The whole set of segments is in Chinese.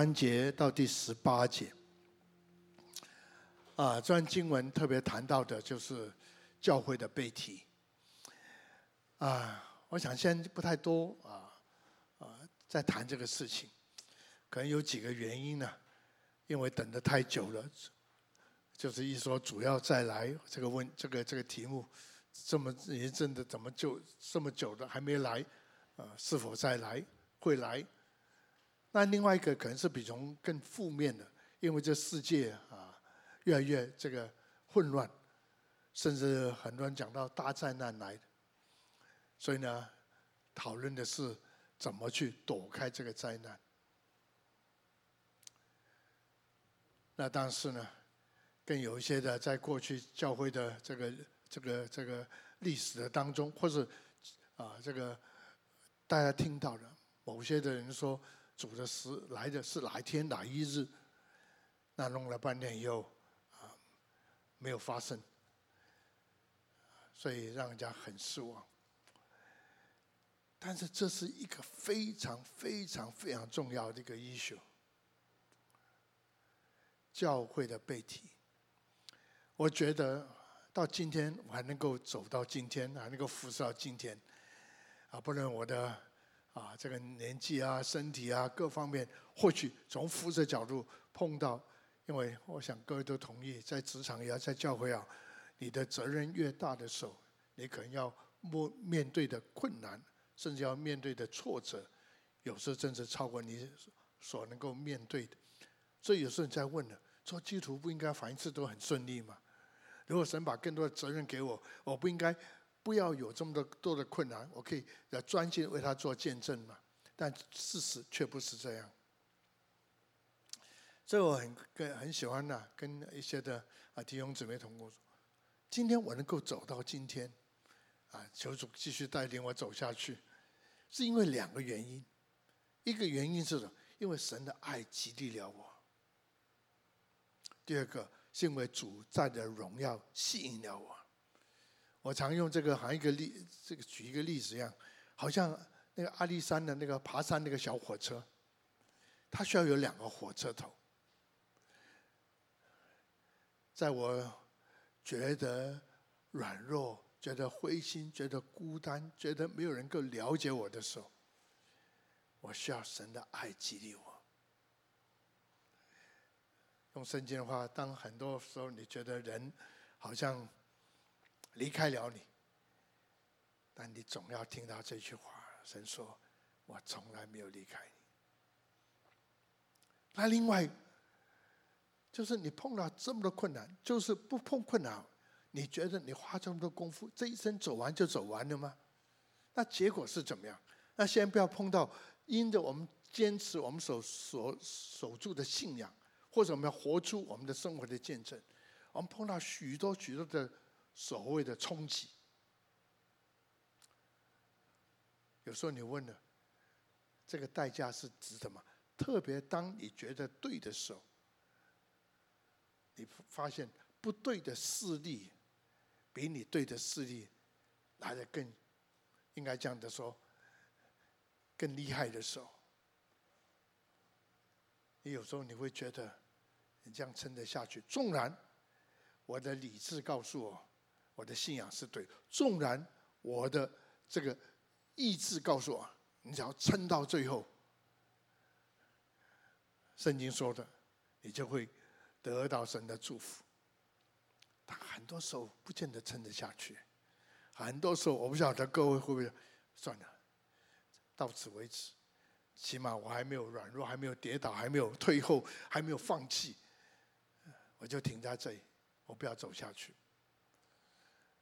三节到第十八节，啊，这段经文特别谈到的就是教会的被提。啊，我想先不太多啊啊，在谈这个事情，可能有几个原因呢，因为等得太久了，就是一说主要再来这个问这个这个题目，这么一阵的怎么就这么久了还没来？啊，是否再来？会来？那另外一个可能是比从更负面的，因为这世界啊越来越这个混乱，甚至很多人讲到大灾难来，所以呢，讨论的是怎么去躲开这个灾难。那但是呢，更有一些的在过去教会的这个这个这个历史的当中，或是啊这个大家听到的某些的人说。主的时来的是哪一天哪一日？那弄了半天以后，啊，没有发生，所以让人家很失望。但是这是一个非常非常非常重要的一个 issue，教会的被提。我觉得到今天我还能够走到今天，还能够服侍到今天，啊，不论我的。啊，这个年纪啊，身体啊，各方面，或许从服侍角度碰到，因为我想各位都同意，在职场也要在教会啊，你的责任越大的时候，你可能要面面对的困难，甚至要面对的挫折，有时候甚至超过你所能够面对的。所以有时候你在问了，做基督徒不应该凡事都很顺利吗？如果神把更多的责任给我，我不应该？不要有这么多多的困难，我可以要专心为他做见证嘛。但事实却不是这样。所以我很跟很喜欢呐，跟一些的啊弟兄姊妹同工，今天我能够走到今天，啊，求主继续带领我走下去，是因为两个原因。一个原因是什，因为神的爱激励了我；第二个是因为主在的荣耀吸引了我。我常用这个，好像一个例，这个举一个例子一样，好像那个阿里山的那个爬山那个小火车，它需要有两个火车头。在我觉得软弱、觉得灰心、觉得孤单、觉得没有人够了解我的时候，我需要神的爱激励我。用圣经的话，当很多时候你觉得人好像。离开了你，但你总要听到这句话：神说，我从来没有离开你。那另外，就是你碰到这么多困难，就是不碰困难，你觉得你花这么多功夫，这一生走完就走完了吗？那结果是怎么样？那先不要碰到，因着我们坚持我们所所守住的信仰，或者我们要活出我们的生活的见证，我们碰到许多许多的。所谓的冲击，有时候你问了，这个代价是值得吗？特别当你觉得对的时候，你发现不对的势力比你对的势力来的更，应该这样的说，更厉害的时候，你有时候你会觉得你这样撑得下去。纵然我的理智告诉我。我的信仰是对，纵然我的这个意志告诉我，你只要撑到最后，圣经说的，你就会得到神的祝福。但很多时候不见得撑得下去，很多时候我不晓得各位会不会算了，到此为止，起码我还没有软弱，还没有跌倒，还没有退后，还没有放弃，我就停在这里，我不要走下去。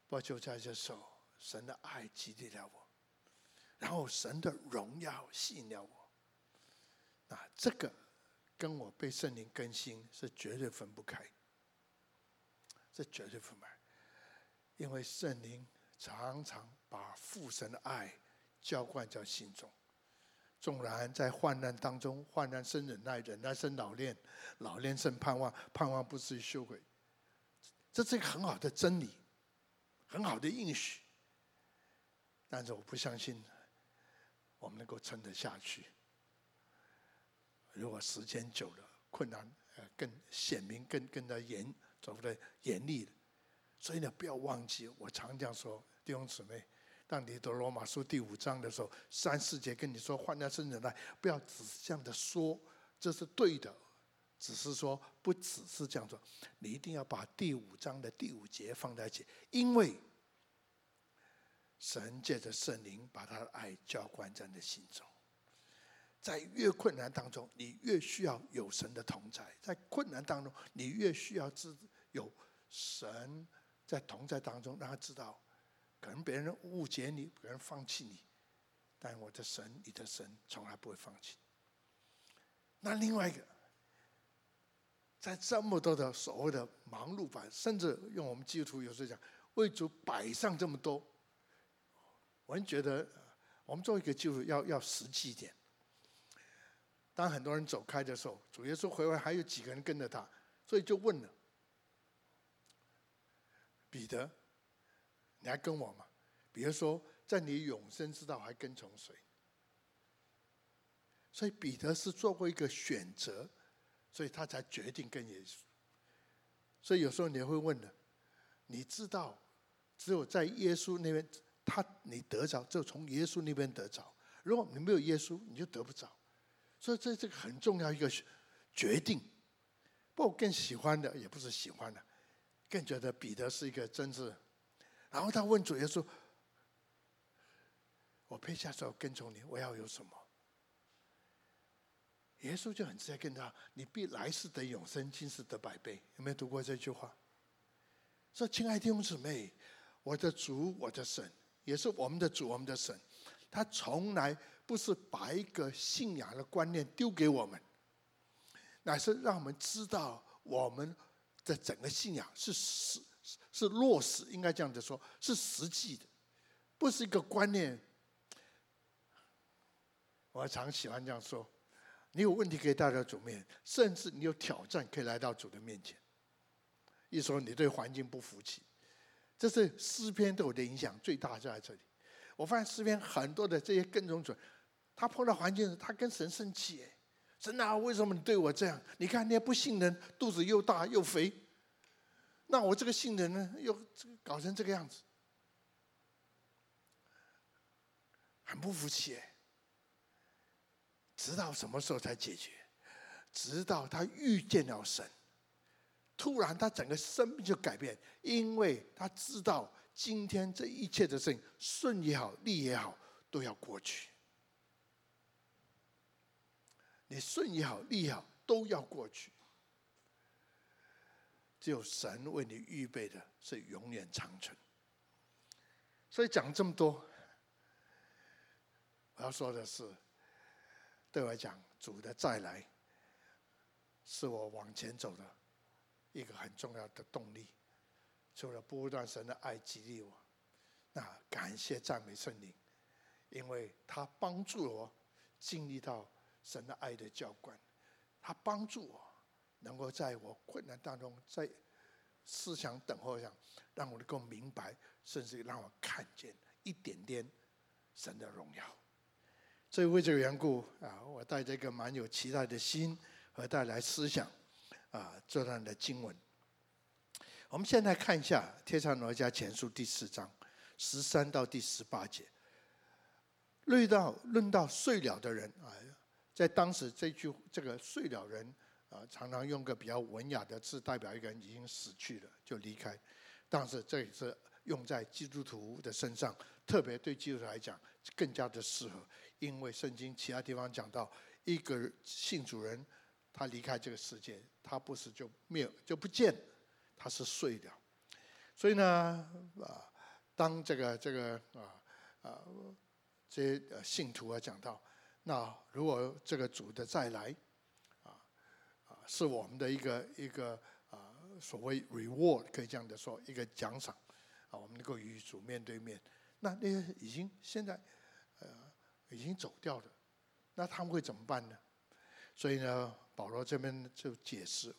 不就在这时候，神的爱激励了我，然后神的荣耀吸引了我。啊，这个跟我被圣灵更新是绝对分不开，这绝对分不开，因为圣灵常常把父神的爱浇灌在心中。纵然在患难当中，患难生忍耐，忍耐生老练，老练生盼望，盼望不至于羞愧。这是一个很好的真理。很好的应许，但是我不相信我们能够撑得下去。如果时间久了，困难呃更显明、更更加严，走的严厉的。所以呢，不要忘记，我常这样说，弟兄姊妹，当你读罗马书第五章的时候，三四节跟你说患难生忍耐，不要只是这样的说，这是对的。只是说，不只是这样做，你一定要把第五章的第五节放在一起，因为神借着圣灵把他的爱浇灌在你的心中。在越困难当中，你越需要有神的同在；在困难当中，你越需要知有神在同在当中，让他知道，可能别人误解你，别人放弃你，但我的神，你的神从来不会放弃。那另外一个。在这么多的所谓的忙碌版，甚至用我们基督徒有时候讲，为主摆上这么多，我们觉得我们做一个基督徒要要实际一点。当很多人走开的时候，主耶稣回来还有几个人跟着他，所以就问了彼得：“你还跟我吗？”比如说，在你永生之道还跟从谁？所以彼得是做过一个选择。所以他才决定跟耶稣。所以有时候你会问的，你知道，只有在耶稣那边，他你得着，只有从耶稣那边得着。如果你没有耶稣，你就得不着。所以这这个很重要一个决定。不过更喜欢的也不是喜欢的，更觉得彼得是一个真挚。然后他问主耶稣：“我撇下手跟从你，我要有什么？”耶稣就很直接跟他：“你必来世得永生，今世得百倍。”有没有读过这句话？说，亲爱的弟兄姊妹，我的主，我的神，也是我们的主，我们的神，他从来不是把一个信仰的观念丢给我们，乃是让我们知道我们的整个信仰是实是落实，应该这样子说，是实际的，不是一个观念。我常喜欢这样说。你有问题可以带到主面前，甚至你有挑战可以来到主的面前。一说你对环境不服气，这是诗篇对我的影响最大就在这里。我发现诗篇很多的这些跟从者，他碰到环境，他跟神生气，哎，神啊，为什么你对我这样？你看那些不信人，肚子又大又肥，那我这个信人呢，又搞成这个样子，很不服气，哎。直到什么时候才解决？直到他遇见了神，突然他整个生命就改变，因为他知道今天这一切的事情，顺也好，逆也好，都要过去。你顺也好，逆也好，都要过去。只有神为你预备的是永远长存。所以讲这么多，我要说的是。对我来讲，主的再来是我往前走的一个很重要的动力。除了不断神的爱激励我，那感谢赞美圣灵，因为他帮助我经历到神的爱的浇灌，他帮助我能够在我困难当中，在思想等候上，让我能够明白，甚至让我看见一点点神的荣耀。所以为这个缘故啊，我带着一个蛮有期待的心和带来思想啊，这段的经文。我们现在看一下《帖撒罗家前书》第四章十三到第十八节。论到论到睡了的人啊，在当时这句这个睡了人啊，常常用个比较文雅的字，代表一个人已经死去了，就离开。但是这也是用在基督徒的身上，特别对基督徒来讲更加的适合。因为圣经其他地方讲到，一个信主人，他离开这个世界，他不是就灭就不见，他是碎掉。所以呢，啊，当这个这个啊啊这些信徒啊讲到，那如果这个主的再来，啊啊是我们的一个一个啊所谓 reward 可以这样的说，一个奖赏，啊我们能够与主面对面。那那些已经现在。已经走掉了，那他们会怎么办呢？所以呢，保罗这边就解释：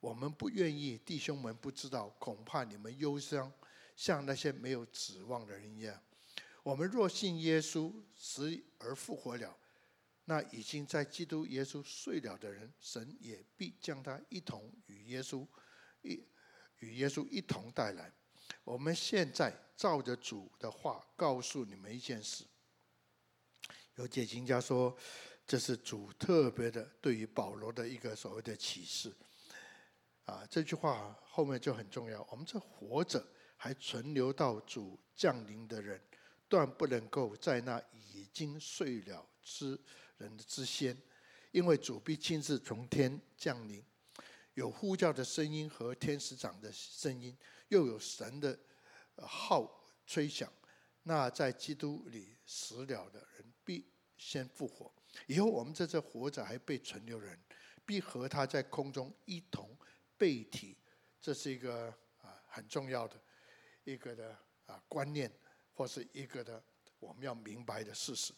我们不愿意弟兄们不知道，恐怕你们忧伤，像那些没有指望的人一样。我们若信耶稣死而复活了，那已经在基督耶稣睡了的人，神也必将他一同与耶稣一与耶稣一同带来。我们现在照着主的话告诉你们一件事。有解经家说，这是主特别的对于保罗的一个所谓的启示。啊，这句话后面就很重要。我们这活着还存留到主降临的人，断不能够在那已经睡了之人的之先，因为主必亲自从天降临，有呼叫的声音和天使长的声音，又有神的号吹响。那在基督里死了的人先复活。以后我们在这活着还被存留人，必和他在空中一同。被提，这是一个啊很重要的一个的啊观念，或是一个的我们要明白的事实。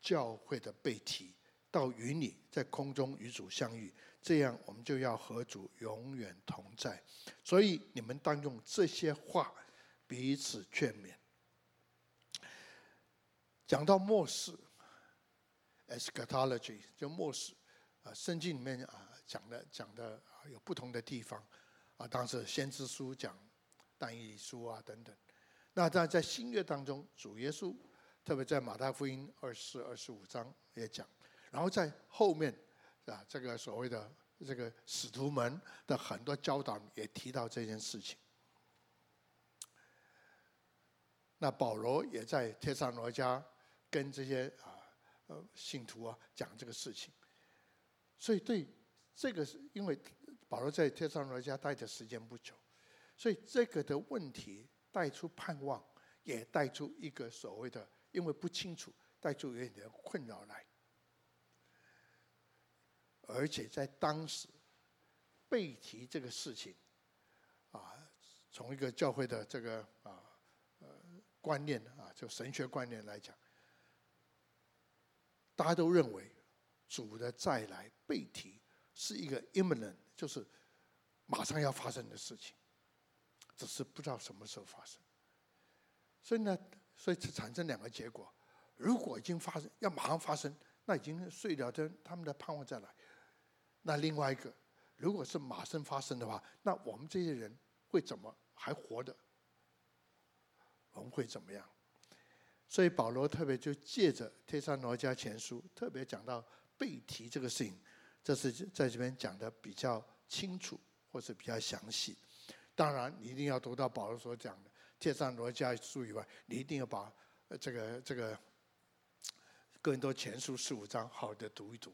教会的被提到与你，在空中与主相遇，这样我们就要和主永远同在。所以你们当用这些话彼此劝勉。讲到末世，eschatology 就末世啊，圣经里面啊讲的讲的。有不同的地方，啊，当时先知书讲但以理书啊等等。那在在新约当中，主耶稣特别在马太福音二四二十五章也讲，然后在后面啊，这个所谓的这个使徒们的很多教导也提到这件事情。那保罗也在帖撒罗家跟这些啊呃信徒啊讲这个事情，所以对这个是因为。保罗在天上罗家待的时间不久，所以这个的问题带出盼望，也带出一个所谓的，因为不清楚，带出有点困扰来。而且在当时被提这个事情，啊，从一个教会的这个啊呃观念啊，就神学观念来讲，大家都认为主的再来被提是一个 imminent。就是马上要发生的事情，只是不知道什么时候发生。所以呢，所以产生两个结果：如果已经发生，要马上发生，那已经睡了的他们的盼望再来；那另外一个，如果是马上发生的话，那我们这些人会怎么还活着？我们会怎么样？所以保罗特别就借着帖撒罗尼迦前书，特别讲到背提这个事情。这是在这边讲的比较清楚，或是比较详细。当然，你一定要读到保罗所讲的《帖撒罗尼迦书》以外，你一定要把这个这个更多前书十五章好的读一读。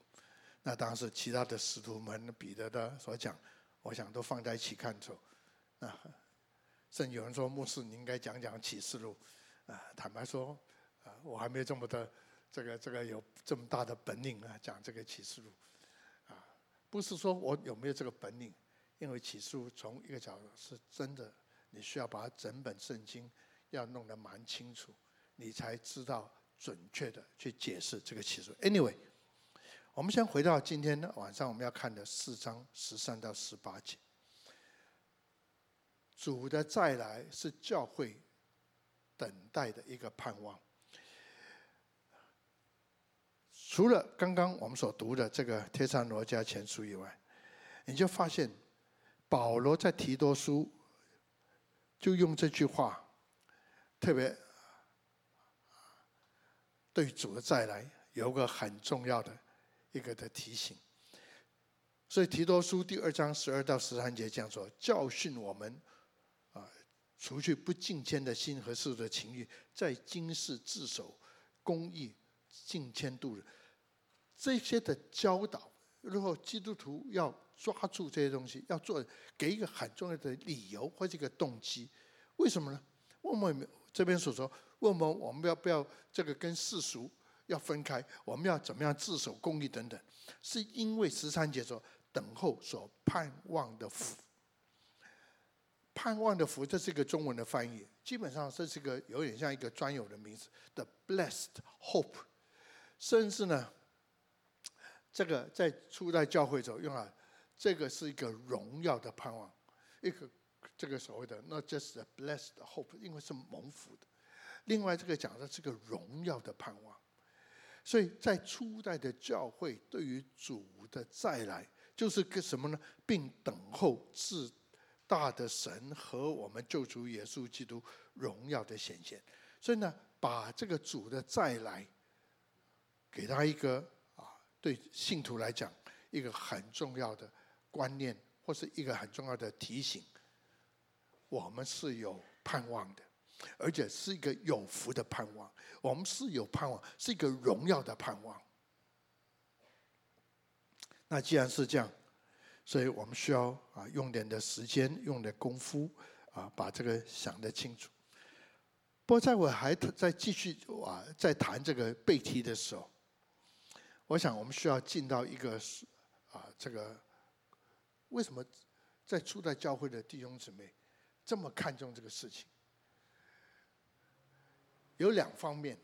那当时其他的使徒们彼得的所讲，我想都放在一起看走。啊，甚至有人说牧师，你应该讲讲启示录。啊，坦白说，我还没有这么的这个这个有这么大的本领啊，讲这个启示录啊。不是说我有没有这个本领，因为启示录从一个角度是真的，你需要把整本圣经要弄得蛮清楚，你才知道准确的去解释这个启示。Anyway，我们先回到今天晚上我们要看的四章十三到十八节。主的再来是教会等待的一个盼望。除了刚刚我们所读的这个《帖撒罗尼迦前书》以外，你就发现保罗在提多书就用这句话，特别对主的再来有个很重要的一个的提醒。所以提多书第二章十二到十三节这样说：教训我们啊，除去不敬虔的心和世的情欲，在今世自守公义，敬虔度日。这些的教导，如果基督徒要抓住这些东西，要做，给一个很重要的理由或者一个动机，为什么呢？我们这边所说，问我们我们要不要这个跟世俗要分开？我们要怎么样自守公义等等？是因为十三节说，等候所盼望的福，盼望的福，这是一个中文的翻译，基本上这是一个有点像一个专有的名词，the blessed hope，甚至呢。这个在初代教会中用了，这个是一个荣耀的盼望，一个这个所谓的 not just a blessed hope，因为是蒙福的。另外，这个讲的是个荣耀的盼望，所以在初代的教会，对于主的再来，就是个什么呢？并等候至大的神和我们救主耶稣基督荣耀的显现。所以呢，把这个主的再来，给他一个，对信徒来讲，一个很重要的观念，或是一个很重要的提醒。我们是有盼望的。而且是一个有福的盼望，我们是有盼望，是一个荣耀的盼望。那既然是这样，所以我们需要啊用点的时间，用点功夫啊，把这个想得清楚。不过，在我还在继续啊在谈这个背题的时候，我想我们需要进到一个啊这个为什么在初代教会的弟兄姊妹这么看重这个事情？有两方面，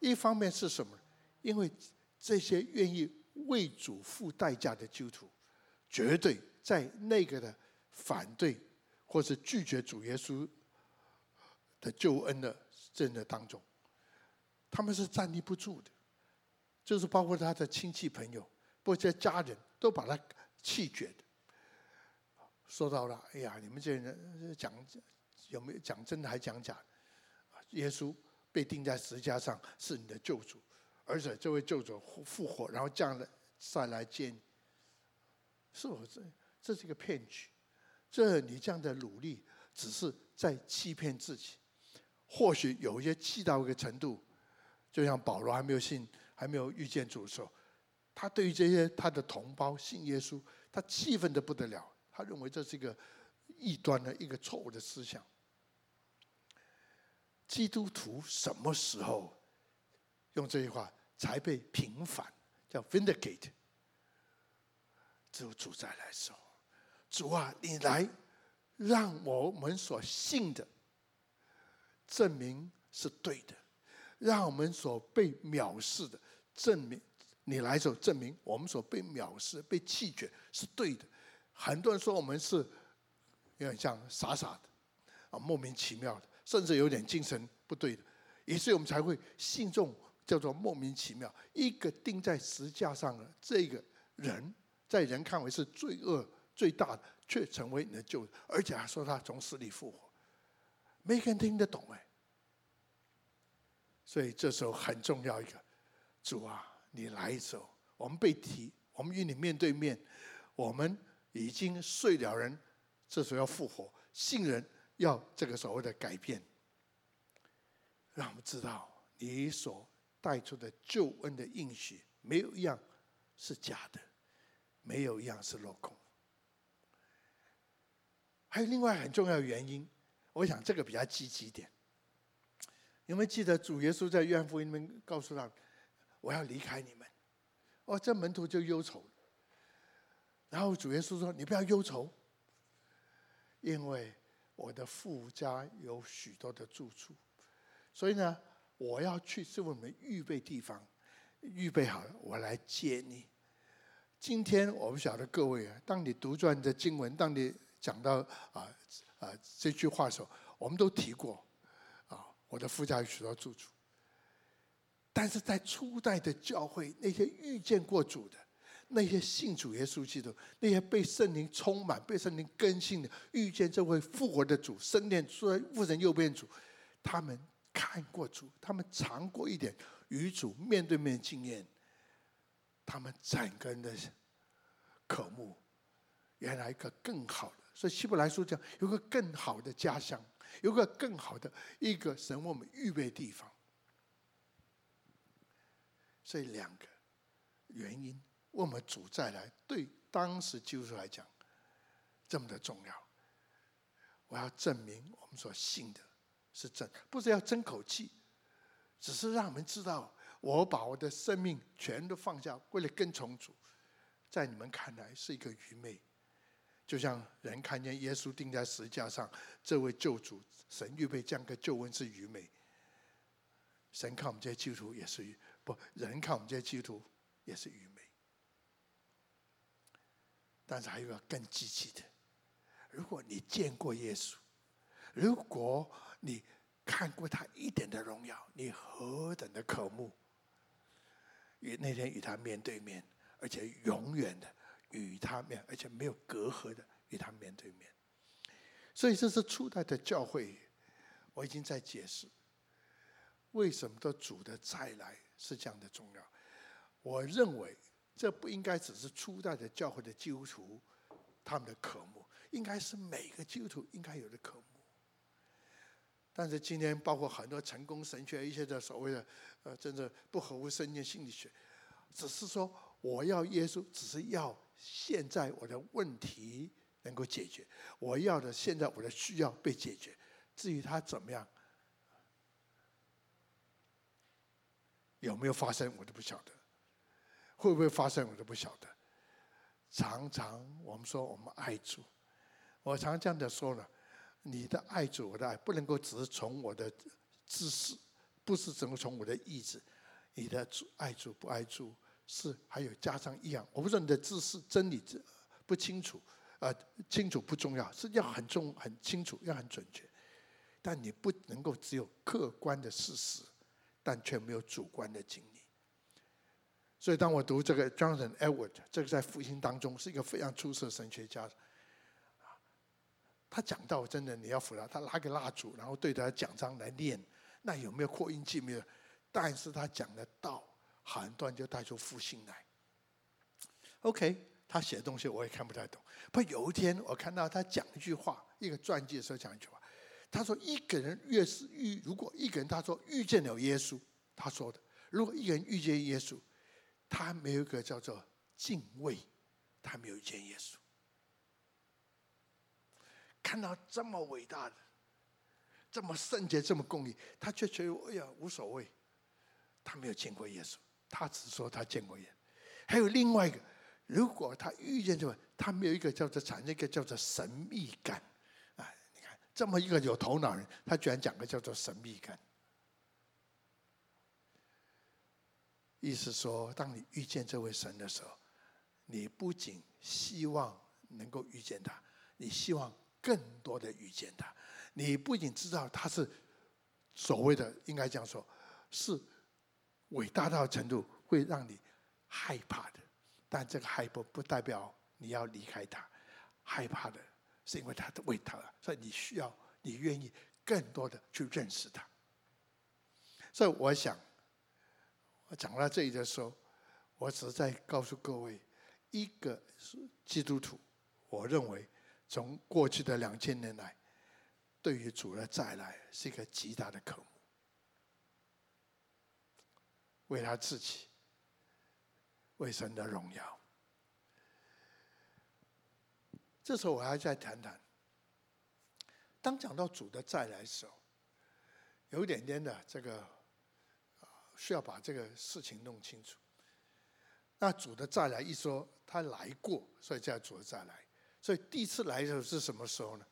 一方面是什么？因为这些愿意为主付代价的基督徒，绝对在那个的反对或是拒绝主耶稣的救恩的真的当中，他们是站立不住的，就是包括他的亲戚朋友，包括家人都把他弃绝的。说到了，哎呀，你们这些人讲有没有讲真的还讲假？耶稣被钉在十字架上是你的救主，而且这位救主复复活，然后降来再来见你，是否这这是一个骗局？这你这样的努力只是在欺骗自己。或许有一些气到一个程度，就像保罗还没有信、还没有遇见主的时候，他对于这些他的同胞信耶稣，他气愤的不得了，他认为这是一个异端的一个错误的思想。基督徒什么时候用这句话才被平反？叫 vindicate。只有主再来说，主啊，你来让我们所信的证明是对的，让我们所被藐视的证明，你来的时候证明我们所被藐视、被弃绝是对的。很多人说我们是有点像傻傻的啊，莫名其妙的。甚至有点精神不对的，于是我们才会信众叫做莫名其妙。一个钉在十架上的这个人，在人看为是罪恶最大的，却成为你的救，而且还说他从死里复活，没人听得懂哎。所以这时候很重要一个，主啊，你来的时候，我们被提，我们与你面对面，我们已经睡了人，这时候要复活，信人。要这个所谓的改变，让我们知道你所带出的救恩的应许，没有一样是假的，没有一样是落空。还有另外很重要的原因，我想这个比较积极一点。有没有记得主耶稣在约翰福音里面告诉他：“我要离开你们。”哦，这门徒就忧愁。然后主耶稣说：“你不要忧愁，因为。”我的父家有许多的住处，所以呢，我要去是我们预备地方，预备好了，我来接你。今天我不晓得各位啊，当你读转的经文，当你讲到啊啊这句话的时候，我们都提过啊，我的父家有许多住处。但是在初代的教会，那些遇见过主的。那些信主耶稣基督，那些被圣灵充满、被圣灵更新的，遇见这位复活的主、升天出来父神右边主，他们看过主，他们尝过一点与主面对面经验，他们整个人的渴慕，原来一个更好的，所以希伯来书讲有个更好的家乡，有个更好的一个神为我们预备地方，这两个原因。为我们主再来，对当时基督徒来讲，这么的重要。我要证明我们所信的是真，不是要争口气，只是让我们知道，我把我的生命全都放下，为了跟从主，在你们看来是一个愚昧。就像人看见耶稣钉在十字架上，这位救主，神预备这样个救恩是愚昧。神看我们这些基督徒也是愚，不，人看我们这些基督徒也是愚昧。但是还有一个更积极的，如果你见过耶稣，如果你看过他一点的荣耀，你何等的渴慕，与那天与他面对面，而且永远的与他面，而且没有隔阂的与他面对面。所以这是初代的教会，我已经在解释为什么的主的再来是这样的重要。我认为这不应该只是初代的教会的基督徒他们的渴慕，应该是每个基督徒应该有的渴慕。但是今天包括很多成功神学一些的所谓的呃，真的不合乎圣经心理学，只是说我要耶稣，只是要现在我的问题。能够解决我要的，现在我的需要被解决。至于他怎么样，有没有发生，我都不晓得；会不会发生，我都不晓得。常常我们说我们爱主，我常这样的说了：你的爱主，我的爱不能够只是从我的知识，不是只能从我的意志。你的主爱主不爱主，是还有加上一样。我不知道你的知识真理不清楚。呃，清楚不重要，是要很重、很清楚，要很准确。但你不能够只有客观的事实，但却没有主观的经历。所以，当我读这个 Jonathan Edward，这个在复兴当中是一个非常出色的神学家。他讲到真的，你要服他，他拿个蜡烛，然后对着他讲章来念，那有没有扩音器？没有。但是他讲的道，很多人就带出复兴来。OK。他写的东西我也看不太懂。不，有一天我看到他讲一句话，一个传记的时候讲一句话。他说：“一个人越是遇，如果一个人他说遇见了耶稣，他说的，如果一个人遇见耶稣，他没有一个叫做敬畏，他没有遇见耶稣。看到这么伟大的、这么圣洁、这么公义，他却觉得哎呀无所谓。他没有见过耶稣，他只说他见过耶稣。还有另外一个。”如果他遇见这个，他没有一个叫做产生一个叫做神秘感，这么一个有头脑人，他居然讲个叫做神秘感，意思说，当你遇见这位神的时候，你不仅希望能够遇见他，你希望更多的遇见他，你不仅知道他是所谓的应该这样说，是伟大到程度会让你害怕的。但这个害怕不代表你要离开他，害怕的是因为他的伟大，所以你需要，你愿意更多的去认识他。所以我想，我讲到这里的时候，我只是在告诉各位，一个基督徒，我认为从过去的两千年来，对于主的再来是一个极大的渴慕，为他自己。为神的荣耀。这时候我还再谈谈，当讲到主的再来的时候，有一点点的这个需要把这个事情弄清楚。那主的再来一说，他来过，所以叫主的再来。所以第一次来的时候是什么时候呢？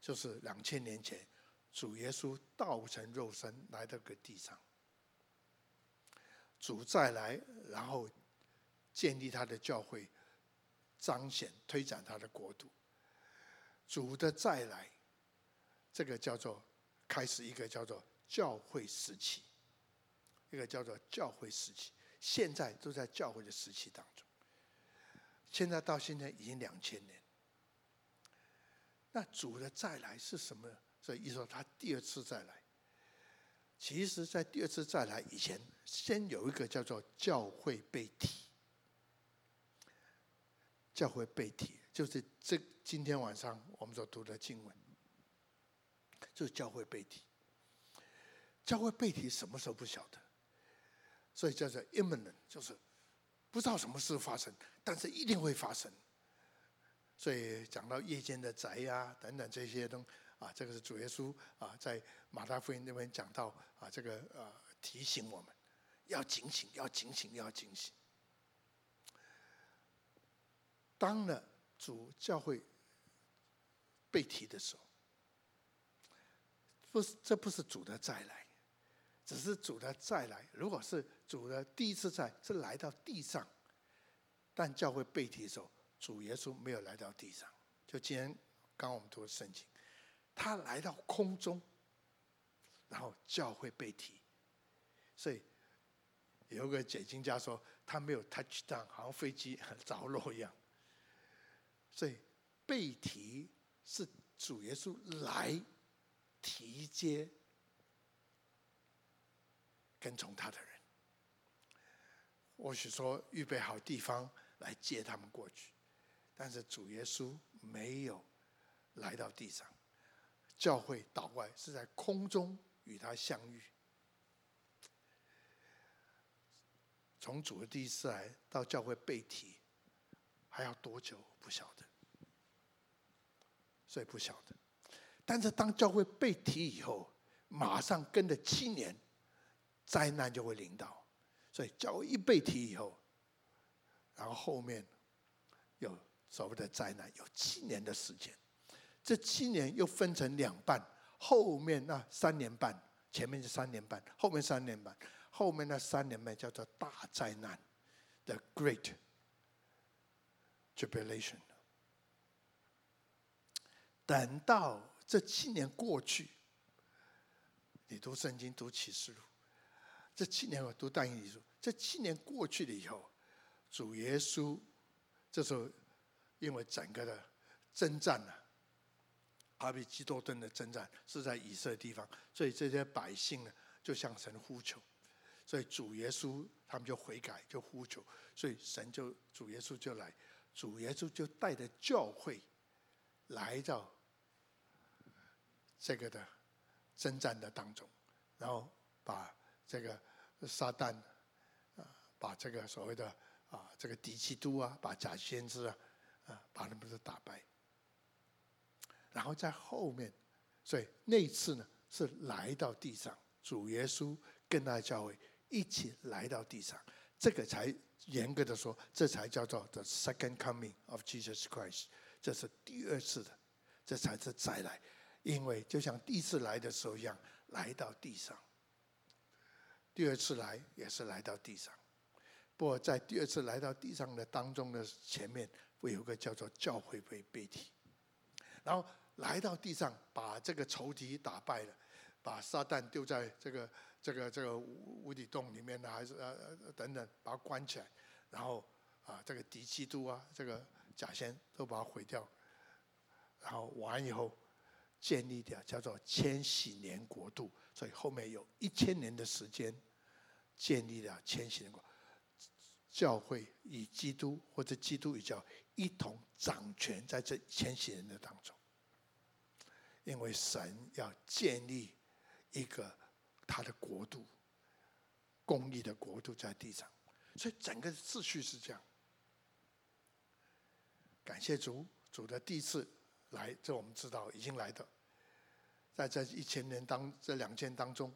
就是两千年前，主耶稣道成肉身来到个地上。主再来，然后。建立他的教会，彰显推展他的国度。主的再来，这个叫做开始一个叫做教会时期，一个叫做教会时期。现在都在教会的时期当中。现在到现在已经两千年。那主的再来是什么？所以一说他第二次再来，其实在第二次再来以前，先有一个叫做教会被提。教会被提，就是这今天晚上我们所读的经文，就是教会被提。教会被提什么时候不晓得？所以叫做 imminent，就是不知道什么事发生，但是一定会发生。所以讲到夜间的宅呀、等等这些东啊，这个是主耶稣啊在马大福音那边讲到啊，这个呃提醒我们要警醒，要警醒，要警醒。当了主教会被提的时候，不是，这不是主的再来，只是主的再来。如果是主的第一次在是来到地上，但教会被提的时候，主耶稣没有来到地上。就今天刚刚我们读的圣经，他来到空中，然后教会被提，所以有个解经家说，他没有 touch down，好像飞机 着落一样。所以被提是主耶稣来提接跟从他的人。或许说预备好地方来接他们过去，但是主耶稣没有来到地上，教会岛外是在空中与他相遇。从主的第一次来到教会被提，还要多久不晓得，所以不晓得。但是当教会被提以后，马上跟着七年，灾难就会临到。所以教会一被提以后，然后后面有所谓的灾难，有七年的时间。这七年又分成两半，后面那三年半，前面是三年半，后面三年半，后面那三年半叫做大灾难，the Great Tribulation。等到这七年过去，你读圣经读启示录。这七年我读但以理书，这七年过去了以后，主耶稣这时候因为整个的征战呢，阿比基多顿的征战是在以色列地方，所以这些百姓呢就向神呼求，所以主耶稣他们就悔改就呼求，所以神就主耶稣就来，主耶稣就带着教会来到这个的征战的当中，然后把。这个撒旦啊，把这个所谓的啊，这个敌基督啊，把假先知啊，啊，把他们都打败。然后在后面，所以那一次呢，是来到地上，主耶稣跟他教会一起来到地上，这个才严格的说，这才叫做 the second coming of Jesus Christ，这是第二次的，这才是再来，因为就像第一次来的时候一样，来到地上。第二次来也是来到地上，不过在第二次来到地上的当中的前面，会有个叫做教会被被体，然后来到地上，把这个仇敌打败了，把撒旦丢在这个这个这个无底洞里面呢，还是呃等等，把它关起来，然后啊这个敌基督啊，这个假先都把它毁掉，然后完以后。建立的叫做千禧年国度，所以后面有一千年的时间建立了千禧年国，教会与基督或者基督与教一同掌权在这千禧年的当中，因为神要建立一个他的国度，公义的国度在地上，所以整个秩序是这样。感谢主，主的第一次。来，这我们知道已经来的，在这一千年当这两千当中，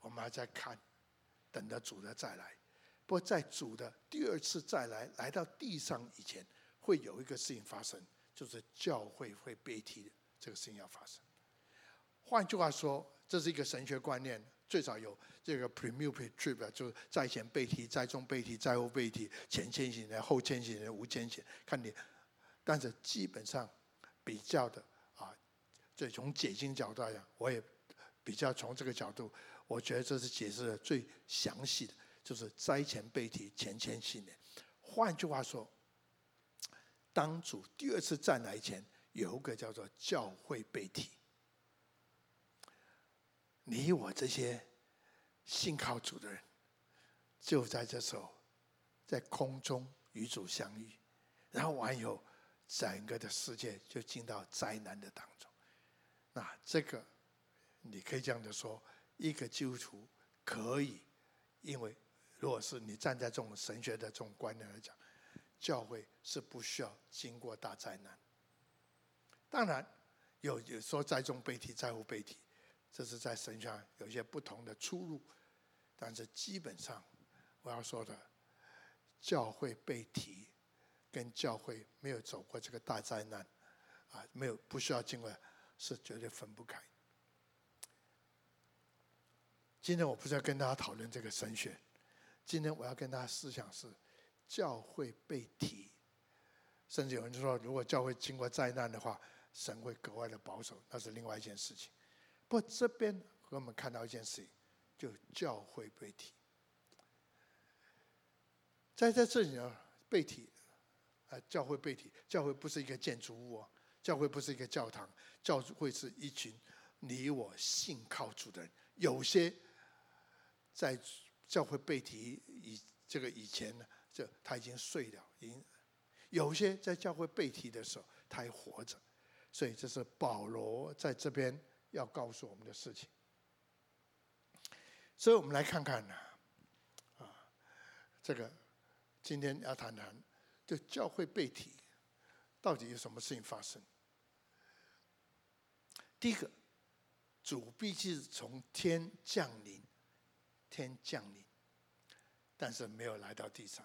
我们还在看，等着主的再来。不过在主的第二次再来来到地上以前，会有一个事情发生，就是教会会被提的这个事情要发生。换句话说，这是一个神学观念，最早有这个 premier trip，就是在前被提，在中被提，在后被提，前千禧年、后千禧年、无千禧，看你。但是基本上比较的啊，这从解经角度来讲，我也比较从这个角度，我觉得这是解释的最详细的，就是灾前被提前千禧年。换句话说，当主第二次再来前，有一个叫做教会被提。你我这些信靠主的人，就在这时候，在空中与主相遇，然后完以后。整个的世界就进到灾难的当中，那这个你可以这样的说，一个基督徒可以，因为如果是你站在这种神学的这种观念来讲，教会是不需要经过大灾难。当然有有说在中被提，在乎被提，这是在神学上有些不同的出入，但是基本上我要说的，教会被提。跟教会没有走过这个大灾难，啊，没有不需要经过，是绝对分不开。今天我不是要跟大家讨论这个神学，今天我要跟大家思想是，教会被提，甚至有人说，如果教会经过灾难的话，神会格外的保守，那是另外一件事情。不过这边和我们看到一件事情，就教会被提，在在这里呢，被提，啊，教会背体，教会不是一个建筑物哦，教会不是一个教堂，教会是一群你我信靠主的人。有些在教会背体以这个以前呢，这他已经睡了，已经有些在教会背体的时候，他还活着。所以这是保罗在这边要告诉我们的事情。所以我们来看看呢，啊，这个今天要谈谈，就教会被提，到底有什么事情发生？第一个，主必是从天降临，天降临，但是没有来到地上。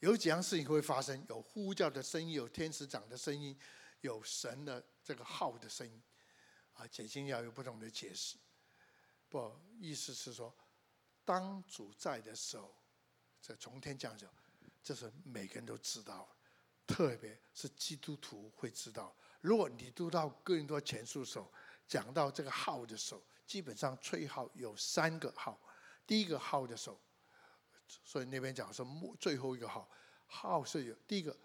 有几样事情会发生：有呼叫的声音，有天使长的声音。有神的这个号的声音，啊，解经要有不同的解释。不，意思是说，当主在的时候，这从天降下，这是每个人都知道，特别是基督徒会知道。如果你读到哥林多前书的时候，讲到这个号的时候，基本上吹号有三个号。第一个号的时候，所以那边讲说末最后一个号，号是有第一个。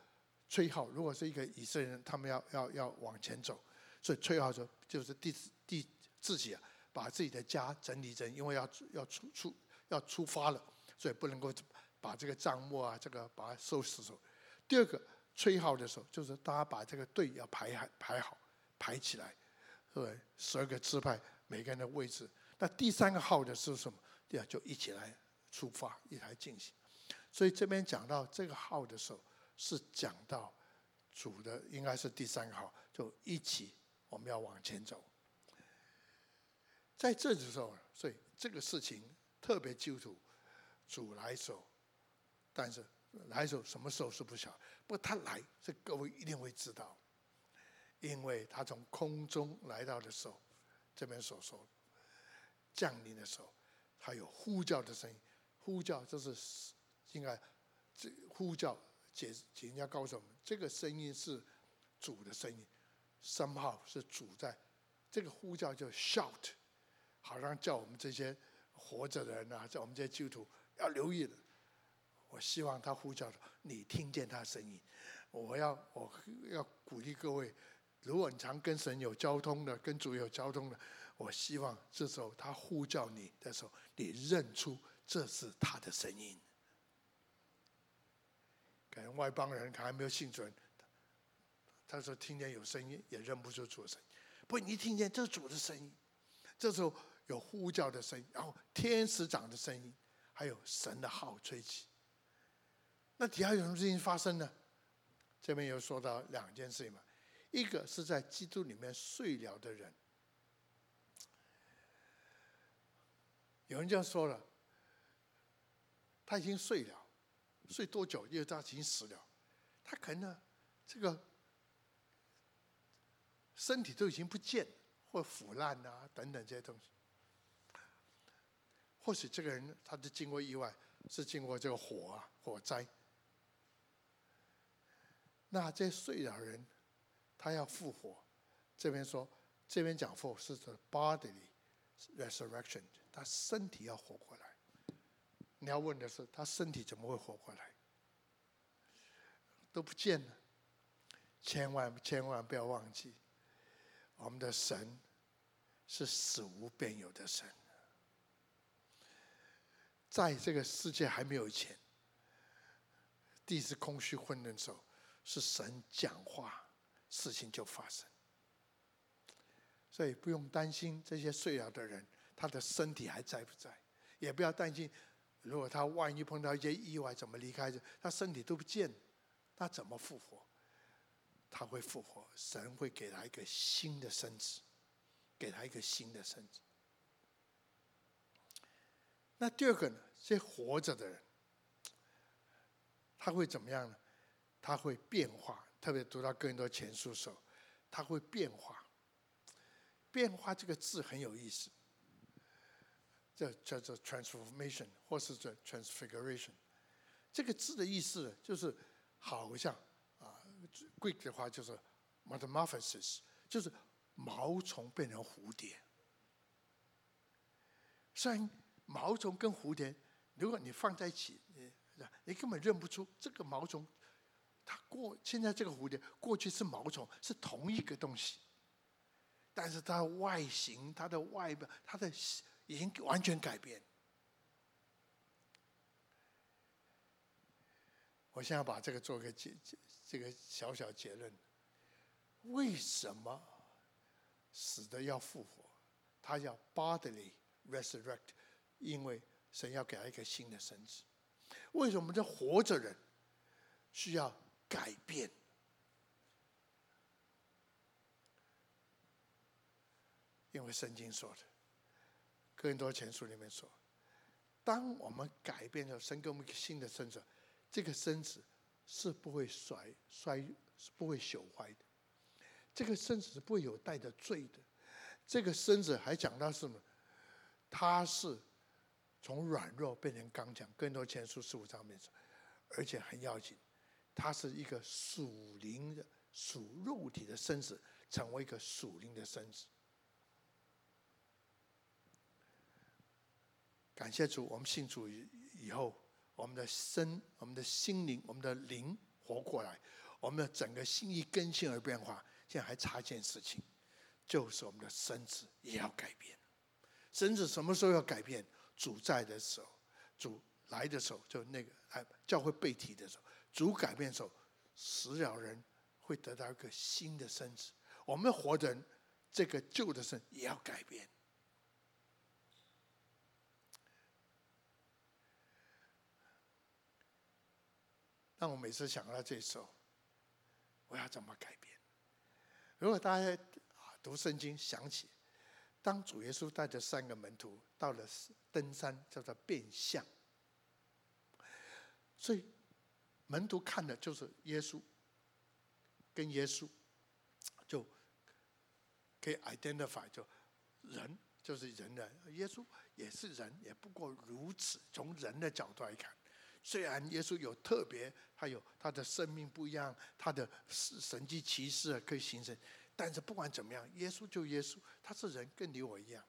吹号，如果是一个以色列人，他们要要要往前走，所以吹号说就是第第自己啊，把自己的家整理整理，因为要要出出要出发了，所以不能够把这个账目啊这个把它收拾走。第二个吹号的时候，就是大家把这个队要排好排好排起来，对，十二个支派每个人的位置。那第三个号的是什么？对啊，就一起来出发，一起来进行。所以这边讲到这个号的时候。是讲到主的，应该是第三个号，就一起我们要往前走。在这的时候，所以这个事情特别基督徒，主来的时候，但是来的时候什么时候是不晓，不过他来，这各位一定会知道，因为他从空中来到的时候，这边所说降临的时候，他有呼叫的声音，呼叫就是应该这呼叫。解，请人家告诉我们，这个声音是主的声音，somehow 是主在，这个呼叫叫 shout，好像叫我们这些活着的人啊，叫我们这些基督徒要留意的。我希望他呼叫的，你听见他声音。我要我要鼓励各位，如果你常跟神有交通的，跟主有交通的，我希望这时候他呼叫你的时候，你认出这是他的声音。可能外邦人还没有信主，他说听见有声音也认不出主的声音。不，你一听见这是主的声音，这时候有呼叫的声音，然后天使长的声音，还有神的号吹起。那底下有什么事情发生呢？这边有说到两件事情嘛，一个是在基督里面睡了的人，有人这样说了，他已经睡了。睡多久？因为他已经死了，他可能呢这个身体都已经不见，或腐烂啊等等这些东西。或许这个人他是经过意外，是经过这个火啊火灾。那这睡了人，他要复活。这边说，这边讲复活是指 bodily resurrection，他身体要活过来。你要问的是，他身体怎么会活过来？都不见了。千万千万不要忘记，我们的神是死无变有的神。在这个世界还没有以前，地是空虚混沌时候，是神讲话，事情就发生。所以不用担心这些睡了的人，他的身体还在不在？也不要担心。如果他万一碰到一些意外，怎么离开？他身体都不见，他怎么复活？他会复活，神会给他一个新的身子，给他一个新的身子。那第二个呢？这活着的人，他会怎么样呢？它会变化。特别读到更多前书的时候，它会变化。变化这个字很有意思。这叫做 transformation，或是叫 transfiguration。这个字的意思就是，好像啊，Greek 的话就是 metamorphosis，就是毛虫变成蝴蝶。虽然毛虫跟蝴蝶，如果你放在一起，你你根本认不出这个毛虫，它过现在这个蝴蝶过去是毛虫，是同一个东西，但是它的外形、它的外表、它的已经完全改变。我现在把这个做个结，这个小小结论：为什么死的要复活？他要 bodily resurrect，因为神要给他一个新的身子。为什么这活着人需要改变？因为圣经说的，《更多前书》里面说，当我们改变了，神给我们一个新的身子，这个身子是不会衰衰，是不会朽坏的。这个身子是不会有带着罪的。这个身子还讲到什么？它是。从软弱变成刚强，更多前书十五章面说，而且很要紧，他是一个属灵的、属肉体的身子，成为一个属灵的身子。感谢主，我们信主以后，我们的身、我们的心灵、我们的灵活过来，我们的整个心意更新而变化。现在还差一件事情，就是我们的身子也要改变。身子什么时候要改变？主在的时候，主来的时候，就那个哎，教会被提的时候，主改变的时候，死了人会得到一个新的身子。我们活人，这个旧的身也要改变。当我每次想到这时候，我要怎么改变？如果大家啊读圣经想起。当主耶稣带着三个门徒到了登山，叫做变相，所以门徒看的就是耶稣，跟耶稣就可以 identify，就人就是人的，耶稣也是人，也不过如此。从人的角度来看，虽然耶稣有特别，他有他的生命不一样，他的神迹奇事可以形成。但是不管怎么样，耶稣就耶稣，他是人，跟你我一样。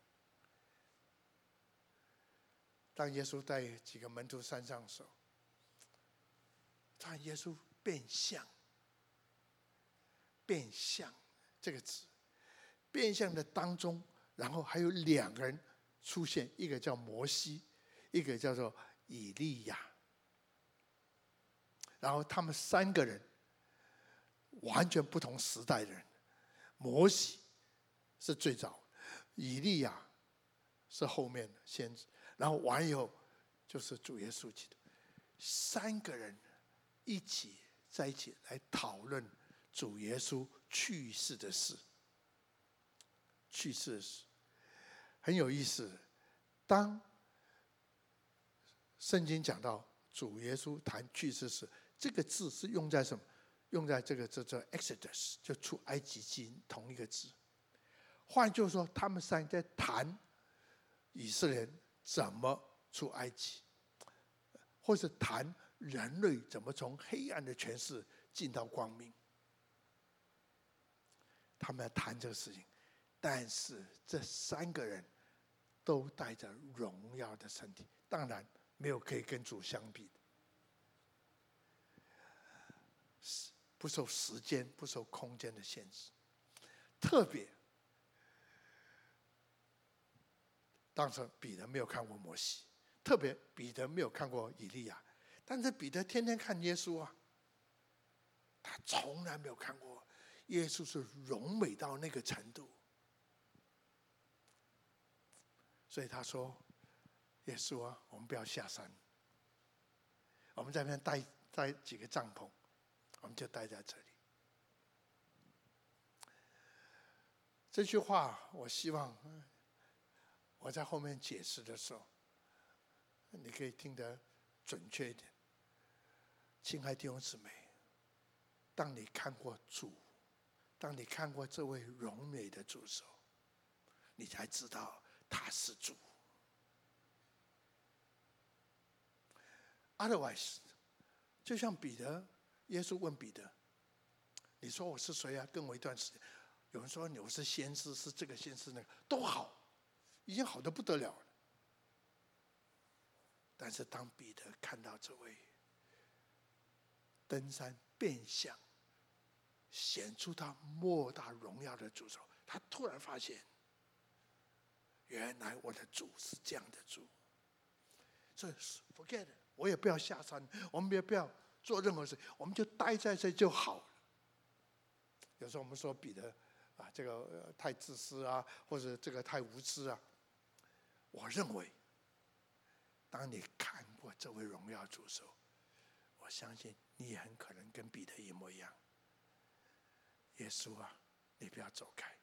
当耶稣带几个门徒山上的时候，他耶稣变相，变相这个字，变相的当中，然后还有两个人出现，一个叫摩西，一个叫做以利亚，然后他们三个人完全不同时代的人。摩西是最早，以利亚是后面的先知，然后完以后就是主耶稣基督，三个人一起在一起来讨论主耶稣去世的事。去世的事很有意思，当圣经讲到主耶稣谈去世时，这个字是用在什么？用在这个这这 Exodus 就出埃及记同一个字，换句话说，他们三在谈以色列怎么出埃及，或是谈人类怎么从黑暗的权势进到光明。他们要谈这个事情，但是这三个人都带着荣耀的身体，当然没有可以跟主相比的。不受时间、不受空间的限制，特别当时彼得没有看过摩西，特别彼得没有看过以利亚，但是彼得天天看耶稣啊，他从来没有看过耶稣是荣美到那个程度，所以他说：“耶稣啊，我们不要下山，我们在那边待待几个帐篷。”我们就待在这里。这句话，我希望我在后面解释的时候，你可以听得准确一点。亲爱的弟兄姊妹，当你看过主，当你看过这位荣美的主手，你才知道他是主。Otherwise，就像彼得。耶稣问彼得：“你说我是谁啊？跟我一段时间。有人说你我是先知，是这个先知那个都好，已经好的不得了了。但是当彼得看到这位登山变相，显出他莫大荣耀的主手，他突然发现，原来我的主是这样的主。所以 forget，我也不要下山，我们也不要做任何事，我们就待在这就好了。有时候我们说彼得啊，这个太自私啊，或者这个太无知啊。我认为，当你看过这位荣耀主手，我相信你也很可能跟彼得一模一样。耶稣啊，你不要走开，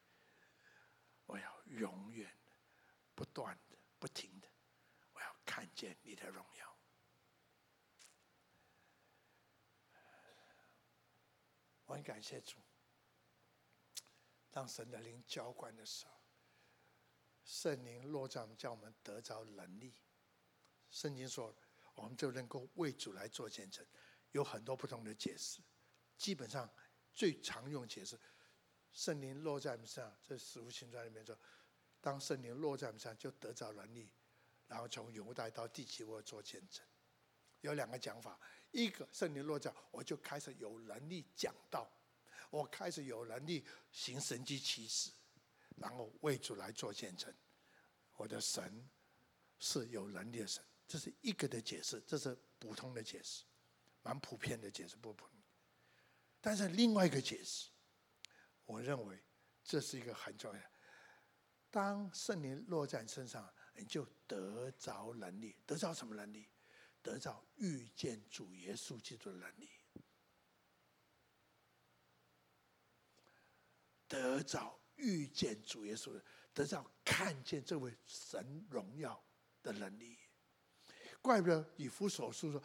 我要永远、不断的、不停的，我要看见你的荣耀。我很感谢主，当神的灵浇灌的时候。圣灵落在我们，叫我们得着能力。圣经说，我们就能够为主来做见证。有很多不同的解释，基本上最常用解释，圣灵落在我们身上，这《使徒行传》里面说，当圣灵落在我们身上，就得着能力，然后从犹大到地极，我做见证。有两个讲法，一个圣灵落在，我就开始有能力讲道，我开始有能力行神迹奇事。然后为主来做见证，我的神是有能力的神，这是一个的解释，这是普通的解释，蛮普遍的解释，不普遍。但是另外一个解释，我认为这是一个很重要的。当圣灵落在你身上，你就得着能力，得着什么能力？得着遇见主耶稣基督的能力，得着。遇见主耶稣，得着看见这位神荣耀的能力，怪不得以弗所书说：“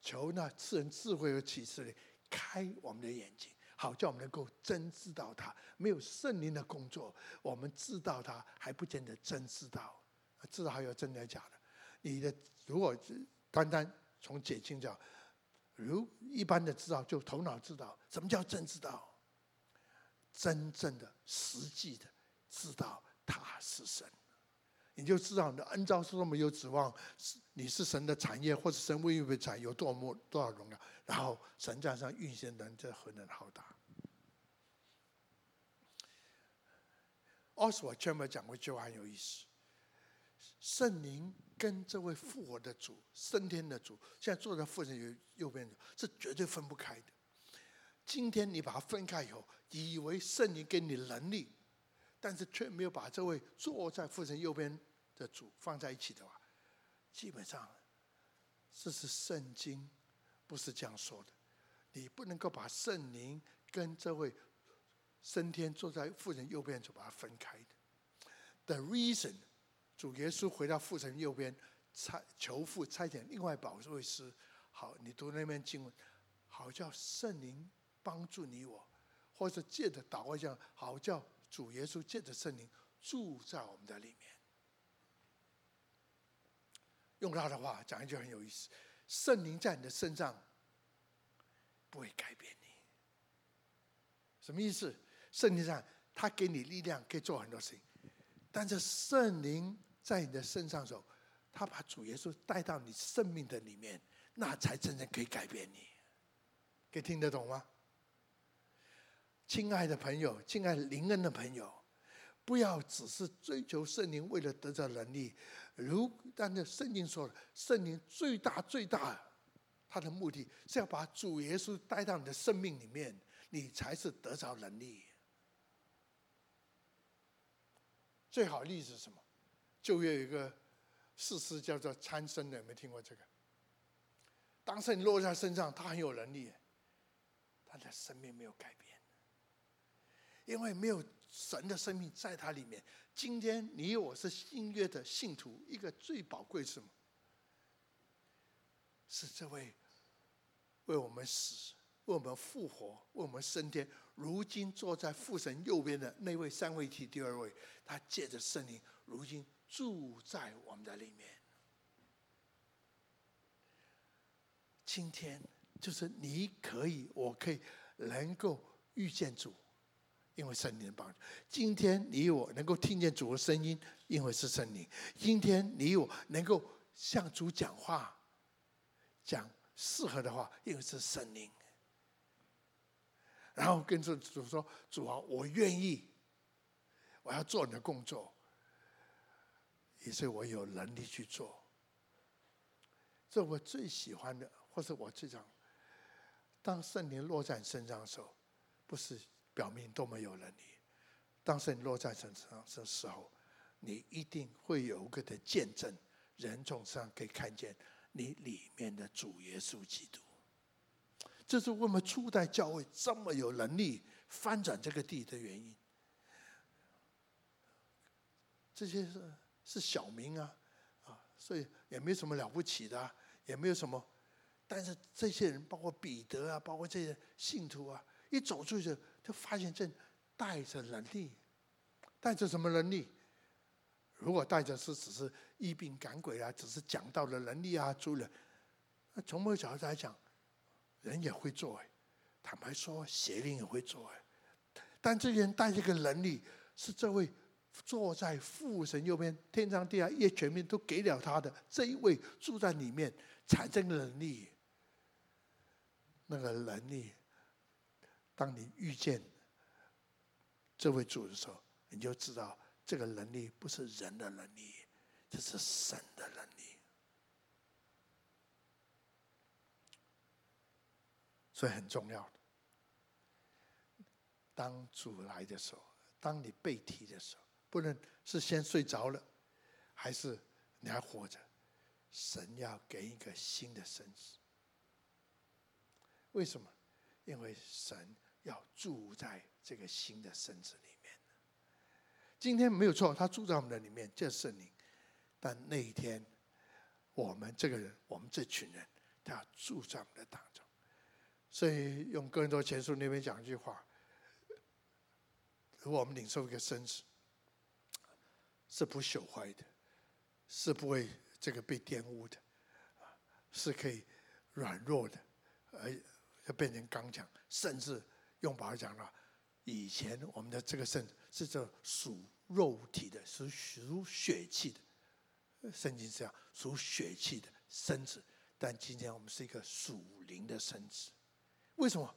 求那赐人智慧和启示的，开我们的眼睛，好叫我们能够真知道他。没有圣灵的工作，我们知道他还不见得真知道。知道还有真的假的？你的如果单单从解经讲，如一般的知道，就头脑知道。什么叫真知道？”真正的、实际的知道他是神，你就知道你的恩召是多么有指望，是你是神的产业，或者神为预备产业有多么多少荣耀，然后神在上运行能这何等浩大。奥斯瓦专门讲过一句话很有意思：圣灵跟这位复活的主、升天的主，现在坐在父神右右边的，是绝对分不开的。今天你把它分开以后，以为圣灵给你能力，但是却没有把这位坐在父神右边的主放在一起的话，基本上这是圣经不是这样说的。你不能够把圣灵跟这位升天坐在父神右边就把它分开的。The reason 主耶稣回到父神右边，差求父差遣另外保惠师，好，你读那边经文，好叫圣灵。帮助你我，或者借着祷告这样，好叫主耶稣借着圣灵住在我们的里面。用他的话讲一句很有意思：圣灵在你的身上不会改变你。什么意思？圣灵上他给你力量，可以做很多事情。但是圣灵在你的身上的时候，他把主耶稣带到你生命的里面，那才真正可以改变你。可以听得懂吗？亲爱的朋友，亲爱灵恩的朋友，不要只是追求圣灵，为了得着能力。如但是圣经说了，圣灵最大最大，他的目的是要把主耶稣带到你的生命里面，你才是得着能力。最好例子是什么？就有一个事实叫做参孙的，有没有听过这个？当圣灵落在他身上，他很有能力，他的生命没有改变。因为没有神的生命在他里面。今天你我是新约的信徒，一个最宝贵是什么？是这位为我们死、为我们复活、为我们升天，如今坐在父神右边的那位三位一体第二位，他借着圣灵，如今住在我们的里面。今天就是你可以，我可以，能够遇见主。因为圣灵的帮助，今天你我能够听见主的声音，因为是圣灵。今天你我能够向主讲话，讲适合的话，因为是圣灵。然后跟着主说：“主啊，我愿意，我要做你的工作，也是我有能力去做。”这我最喜欢的，或是我最想，当圣灵落在你身上的时候，不是表明多么有能力。当圣灵落在身上的时候，你一定会有一个的见证，人从上可以看见你里面的主耶稣基督。这是为什么初代教会这么有能力翻转这个地的原因。这些是是小民啊，啊，所以也没什么了不起的，也没有什么。但是这些人，包括彼得啊，包括这些信徒啊，一走出去就发现这带着能力，带着什么能力？如果带着是只是疫病赶鬼啊，只是讲道的能力啊，诸人，从某个角度来讲。人也会做哎，坦白说，邪灵也会做哎。但这些人带这个能力，是这位坐在父神右边，天上地下一全面都给了他的这一位住在里面产生的能力。那个能力，当你遇见这位主的时候，你就知道这个能力不是人的能力，这是神的能力。所以很重要的，当主来的时候，当你被提的时候，不论是先睡着了，还是你还活着，神要给一个新的身子。为什么？因为神要住在这个新的身子里面。今天没有错，他住在我们的里面，这是你。但那一天，我们这个人，我们这群人，他要住在我们的当中。所以用更多前书那边讲一句话：如果我们领受一个身子，是不朽坏的，是不会这个被玷污的，是可以软弱的，而要变成刚强，甚至用白话讲了，以前我们的这个身是这属肉体的，是属血气的，圣经是这样属血气的身子，但今天我们是一个属灵的身子。为什么？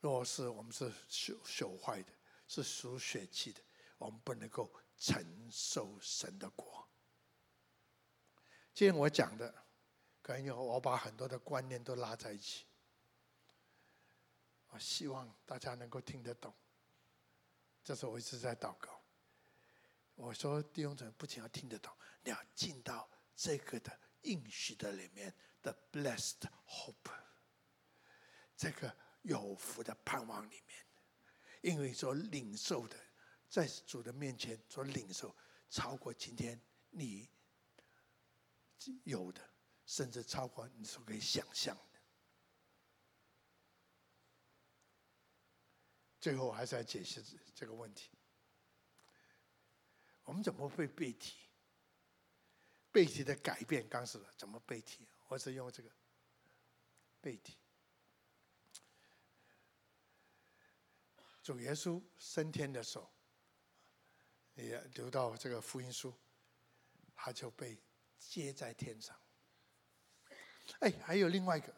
若是我们是朽朽坏的，是属血气的，我们不能够承受神的国。今天我讲的，可能我把很多的观念都拉在一起，我希望大家能够听得懂。这是我一直在祷告。我说弟兄姊妹，不仅要听得懂，你要进到这个的应许的里面。The blessed hope，这个有福的盼望里面，因为所领受的，在主的面前所领受，超过今天你有的，甚至超过你所可以想象的。最后还是要解释这个问题：我们怎么会被提？被提的改变，刚是怎么被提？我是用这个背题，主耶稣升天的时候，也留到这个福音书，他就被接在天上。哎，还有另外一个，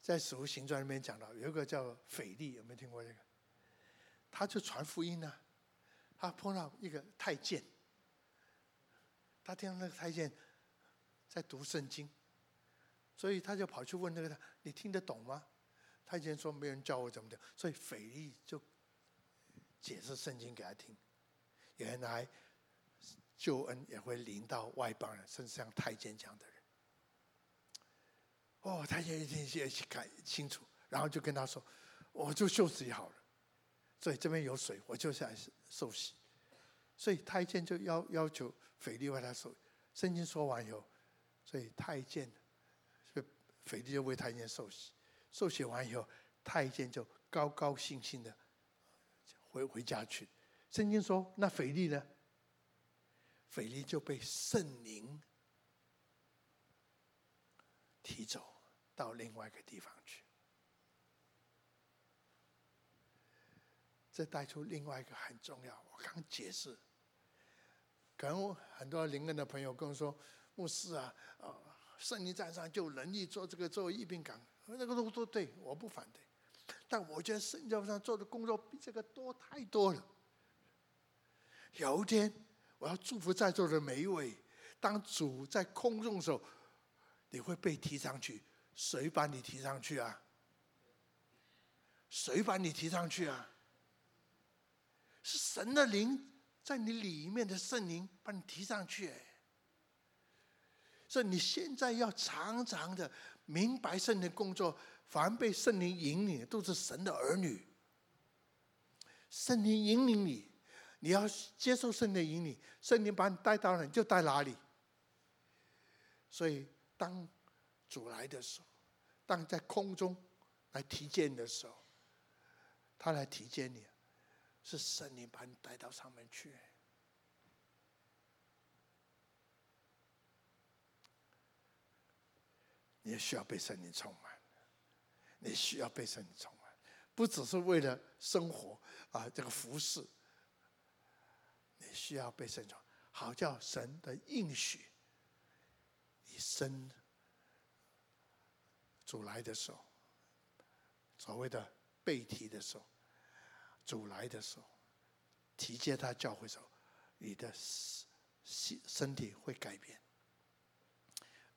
在使徒行传里面讲到，有一个叫腓力，有没有听过这个？他就传福音呢，他碰到一个太监，他听到那个太监。在读圣经，所以他就跑去问那个他：“你听得懂吗？”太监说：“没人教我怎么的。”所以腓力就解释圣经给他听。原来救恩也会临到外邦人，甚至像太监这样的人。哦，太监一听也看清楚，然后就跟他说：“我就受洗好了。”所以这边有水，我就下来受洗。所以太监就要要求腓力为他受。圣经说完以后。所以太监，所以腓力就为太监受洗，受洗完以后，太监就高高兴兴的回回家去。圣经说，那腓力呢？腓力就被圣灵提走到另外一个地方去。这带出另外一个很重要，我刚解释，可能很多灵恩的朋友跟我说。牧师啊，啊，圣灵在上就有能力做这个做医病岗那个都都对，我不反对。但我觉得圣经上做的工作比这个多太多了。有一天，我要祝福在座的每一位，当主在空中的时候，你会被提上去。谁把你提上去啊？谁把你提上去啊？是神的灵在你里面的圣灵把你提上去。所以你现在要常常的明白圣灵工作，凡被圣灵引领，都是神的儿女。圣灵引领你，你要接受圣灵引领，圣灵把你带到哪，就带哪里。所以当主来的时候，当在空中来提接你的时候，他来提接你，是圣灵把你带到上面去。你需要被圣灵充满，你需要被圣灵充满，不只是为了生活啊，这个服侍，你需要被圣灵，好叫神的应许，你生主来的时候，所谓的被提的时候，主来的时候，提接他教会的时候，你的身身体会改变。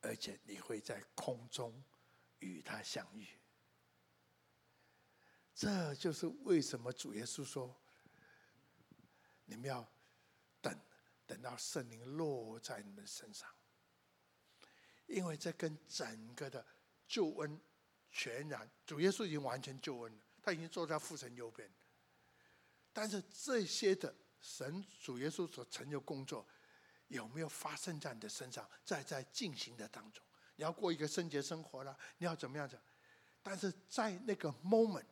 而且你会在空中与他相遇，这就是为什么主耶稣说：“你们要等，等到圣灵落在你们身上，因为这跟整个的救恩全然，主耶稣已经完全救恩了，他已经坐在父神右边。但是这些的神主耶稣所成就工作。”有没有发生在你的身上？在在进行的当中，你要过一个圣洁生活了，你要怎么样子？但是在那个 moment，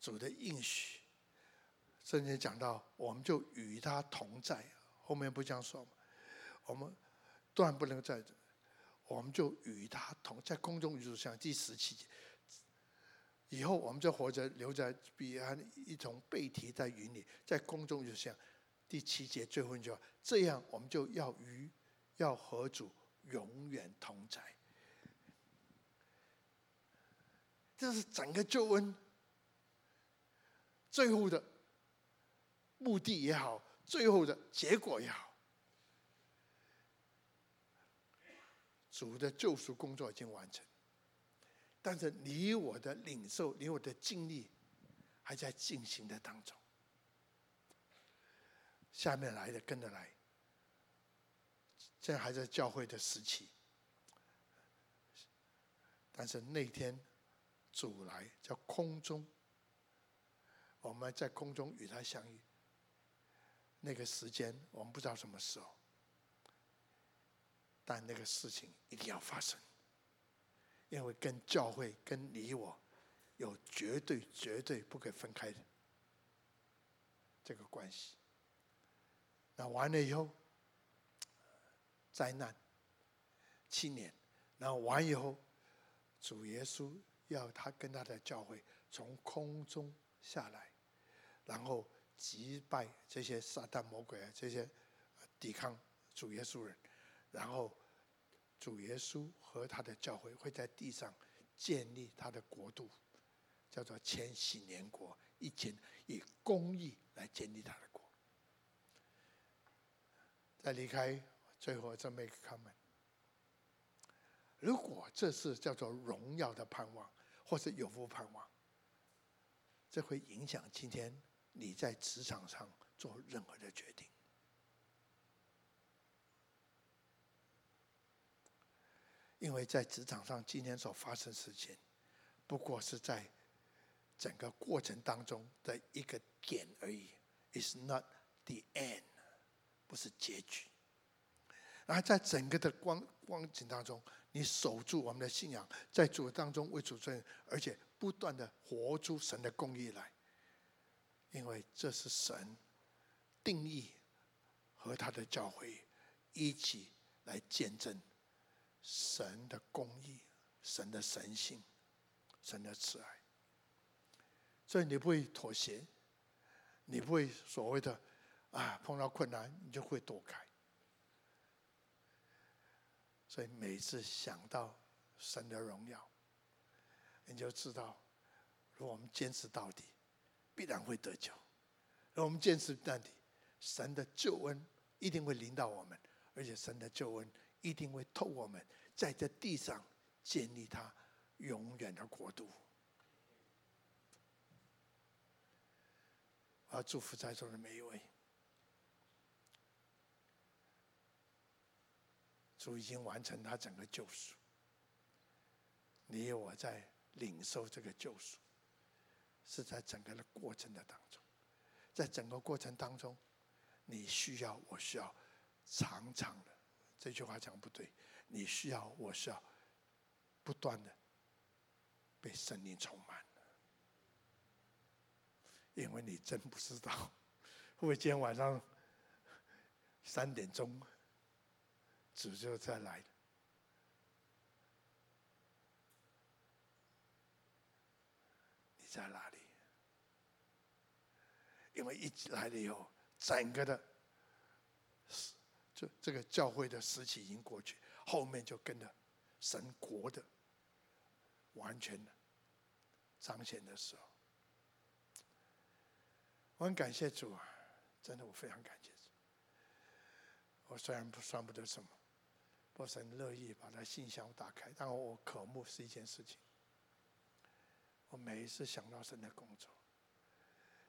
主的应许，圣经讲到，我们就与他同在。后面不这样说吗？我们断不能在这，我们就与他同在空中与主相。第十七节，以后我们就活着留在彼岸，一同被提在云里，在空中与主相。第七节最后一句话，这样我们就要与要和主永远同在。这是整个救恩最后的目的也好，最后的结果也好，主的救赎工作已经完成，但是你我的领受，你我的经历还在进行的当中。下面来的跟着来，现在还在教会的时期，但是那天主来叫空中，我们在空中与他相遇。那个时间我们不知道什么时候，但那个事情一定要发生，因为跟教会跟你我有绝对绝对不可分开的这个关系。那完了以后，灾难。七年，然后完以后，主耶稣要他跟他的教会从空中下来，然后击败这些撒旦魔鬼啊，这些抵抗主耶稣人，然后主耶稣和他的教会会在地上建立他的国度，叫做千禧年国，一前以公义来建立他的国。再离开，最后再 make comment。如果这是叫做荣耀的盼望，或是有福盼望，这会影响今天你在职场上做任何的决定。因为在职场上今天所发生事情，不过是在整个过程当中的一个点而已，is not the end。不是结局，然后在整个的光光景当中，你守住我们的信仰，在主当中为主尊，而且不断的活出神的公义来，因为这是神定义和他的教会一起来见证神的公义、神的神性、神的慈爱，所以你不会妥协，你不会所谓的。啊，碰到困难你就会躲开，所以每次想到神的荣耀，你就知道，如果我们坚持到底，必然会得救。如果我们坚持到底，神的救恩一定会临到我们，而且神的救恩一定会透过我们，在这地上建立他永远的国度。我要祝福在座的每一位，主已经完成他整个救赎，你我在领受这个救赎，是在整个的过程的当中，在整个过程当中，你需要，我需要，常常的，这句话讲不对，你需要，我需要，不断的被圣灵充满。因为你真不知道，会不会今天晚上三点钟主就再来？你在哪里？因为一来了以后，整个的，这这个教会的时期已经过去，后面就跟着神国的完全的彰显的时候。我很感谢主啊，真的我非常感谢主。我虽然不算不得什么，不很乐意把他信箱打开，但我渴慕是一件事情。我每一次想到神的工作，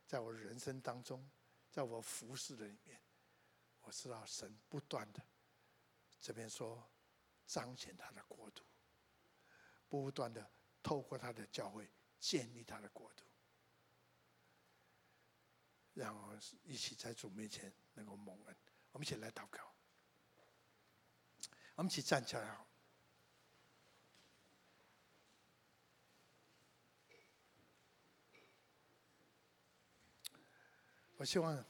在我人生当中，在我服侍的里面，我知道神不断的这边说彰显他的国度，不断的透过他的教会建立他的国度。让我一起在主面前能够蒙恩，我们一起来祷告。我们一起站起来。我希望，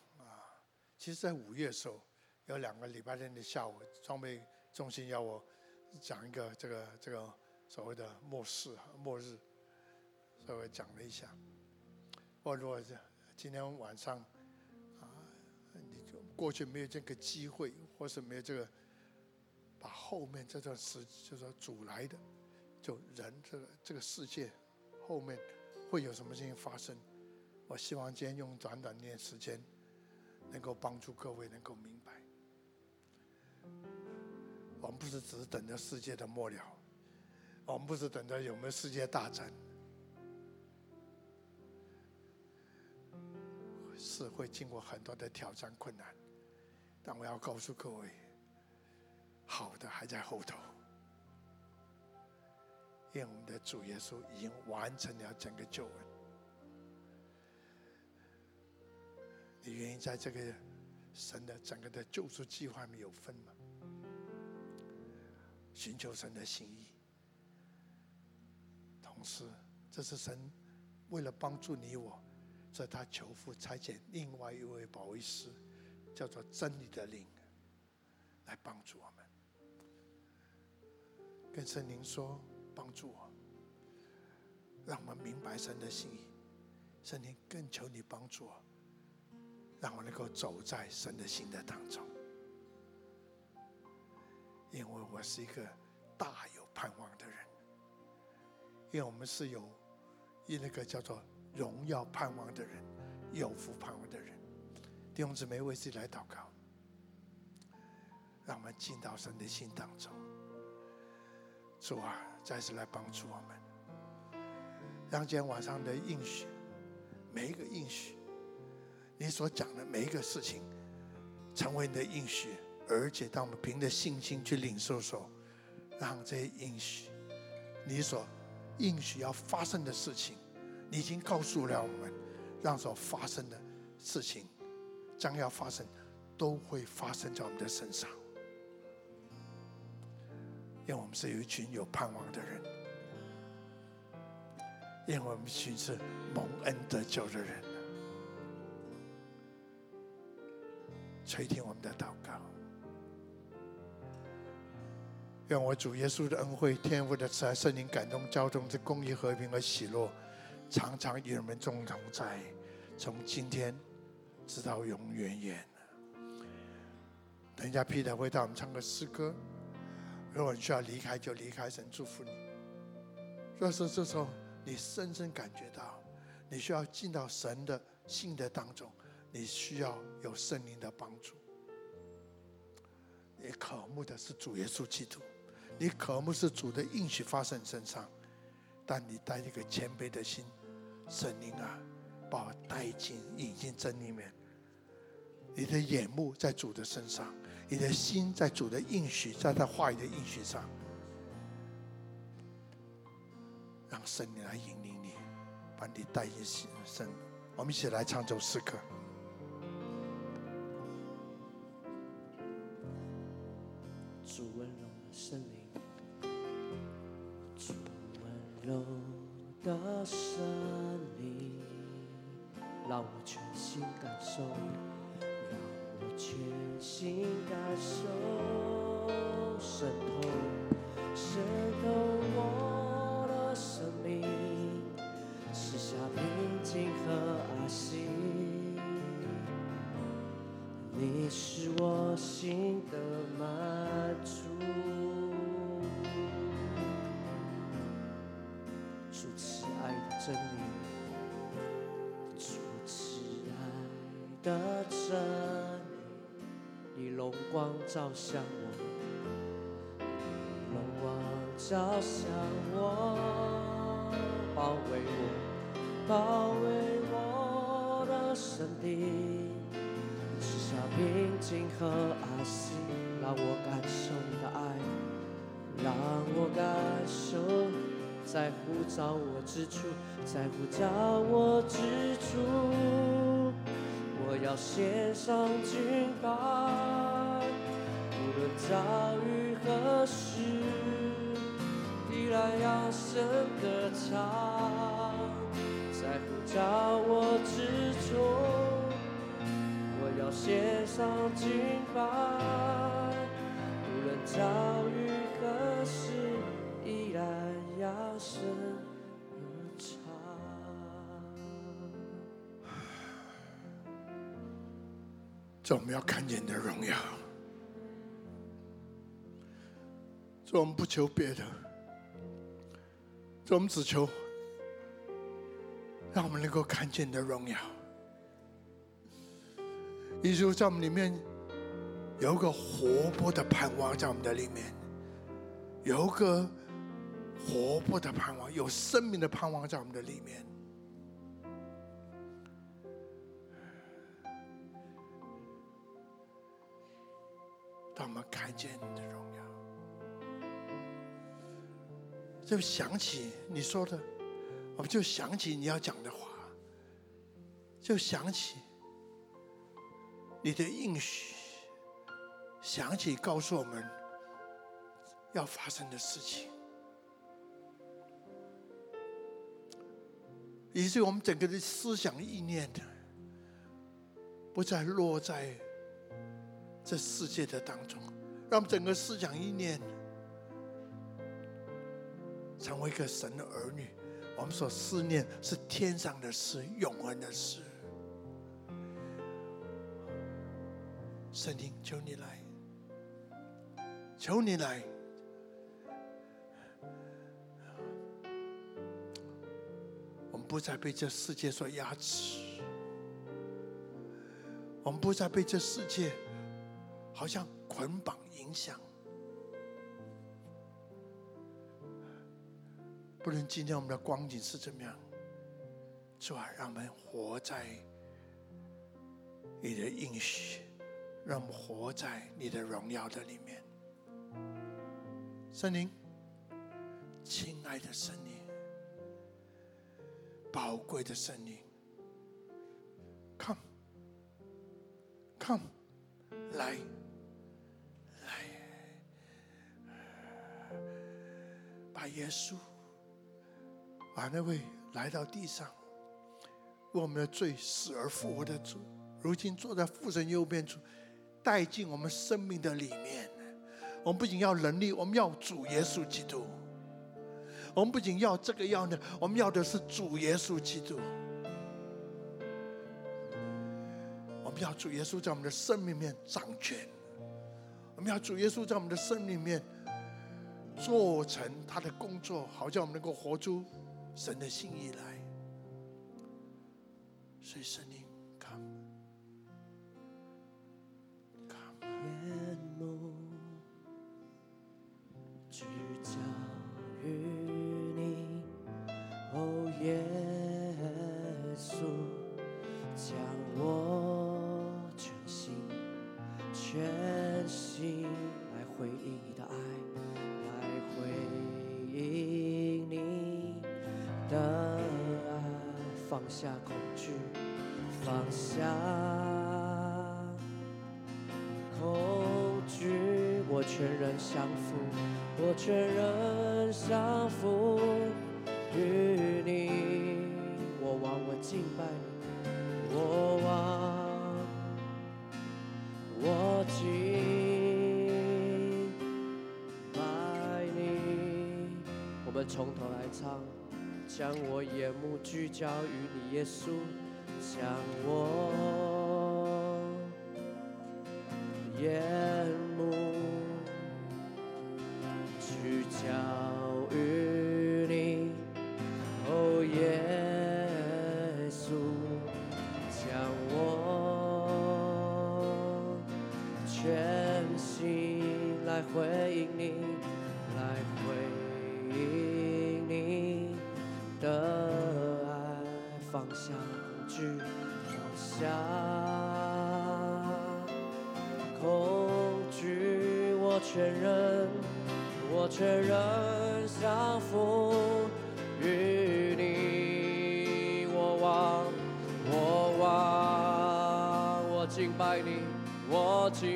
其实，在五月的时候，有两个礼拜天的下午，装备中心要我讲一个这个这个所谓的末世末日，稍微讲了一下。我如果。今天晚上，啊，你就过去没有这个机会，或是没有这个，把后面这段时，就说主来的，就人这个这个世界后面会有什么事情发生？我希望今天用短短点时间，能够帮助各位能够明白，我们不是只是等着世界的末了，我们不是等着有没有世界大战。是会经过很多的挑战困难，但我要告诉各位，好的还在后头，因为我们的主耶稣已经完成了整个救恩。你愿意在这个神的整个的救赎计划里面有份吗？寻求神的心意，同时，这是神为了帮助你我。所以他求父差遣另外一位保惠师，叫做真理的灵，来帮助我们。跟圣灵说，帮助我，让我们明白神的心意。圣灵更求你帮助我，让我能够走在神的心的当中。因为我是一个大有盼望的人，因为我们是有一那个叫做。荣耀盼望的人，有福盼望的人，弟兄姊妹为自己来祷告，让我们进到神的心当中。主啊，再次来帮助我们，让今天晚上的应许，每一个应许，你所讲的每一个事情，成为你的应许，而且当我们凭着信心去领受时候，让这些应许，你所应许要发生的事情。你已经告诉了我们，让所发生的事情，将要发生，都会发生在我们的身上。因为我们是有一群有盼望的人，因为我们一群是蒙恩得救的人。垂听我们的祷告，愿我主耶稣的恩惠、天父的慈爱、圣灵感动、交通之公义、和平和喜乐。常常与我们共同在，从今天直到永远远。等一下，Peter 会带我们唱个诗歌。如果你需要离开，就离开。神祝福你。若是，这时候你深深感觉到，你需要进到神的心的当中，你需要有圣灵的帮助。你渴慕的是主耶稣基督，你渴慕是主的应许发生身上，但你带一个谦卑的心，圣灵啊，把我带进引进真里面。你的眼目在主的身上，你的心在主的应许，在他话语的应许上。让圣灵来引领你，把你带进新生。我们一起来唱这首诗歌。温柔的圣灵，让我全心感受，让我全心感受，渗透，渗透我的。生命赐下平静和安心，你是我心的满足。主慈爱的真理，主慈爱的真理，你荣光照向我，你荣光照向我。包围我，包围我的身体，赐下平静和安息，让我感受你的爱，让我感受在乎找我之处，在乎找我之处，我要献上敬拜，无论遭遇何时。依然扬声歌唱，在乎找我之中，我要献上敬拜，无论遭遇，扬声唱。这我们要看见你的荣耀，这我们不求别的。这我们只求，让我们能够看见你的荣耀。也就是在我们里面有一个活泼的盼望，在我们的里面有一个活泼的盼望，有生命的盼望在我们的里面。当我们看见你的荣耀。就想起你说的，我们就想起你要讲的话，就想起你的应许，想起告诉我们要发生的事情，以至于我们整个的思想意念的，不再落在这世界的当中，让整个思想意念。成为一个神的儿女，我们所思念是天上的事，永恒的事。圣灵，求你来，求你来。不再被这世界所压制，我们不再被这世界好像捆绑影响。不论今天我们的光景是怎么样，主啊，让我们活在你的应许，让我们活在你的荣耀的里面。圣灵，亲爱的圣灵，宝贵的圣灵，Come，Come，来，来，把耶稣。把那位来到地上为我们的罪死而复活的主，如今坐在父神右边处，带进我们生命的里面。我们不仅要能力，我们要主耶稣基督。我们不仅要这个要那，我们要的是主耶稣基督。我们要主耶稣在我们的生命面掌权。我们要主耶稣在我们的生命面做成他的工作，好叫我们能够活出神的心意来。所以圣灵聚焦于你，耶稣。将我眼我全然，我确认，相逢于你。我忘，我忘，我敬拜你，我敬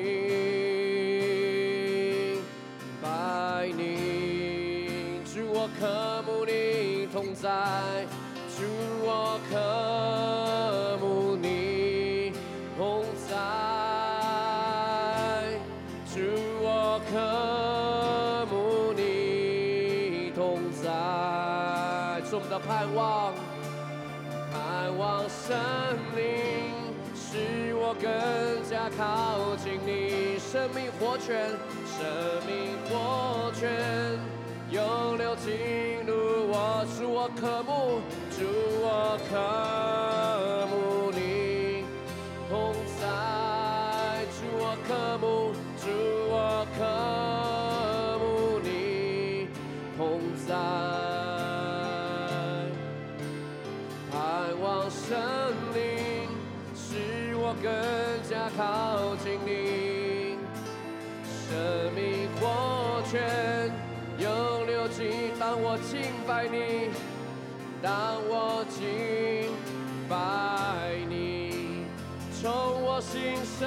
拜你。主，我渴慕你同在，主，我渴。盼望，盼望生命使我更加靠近你，生命活泉，生命活泉，永流进当我敬拜你，从我心深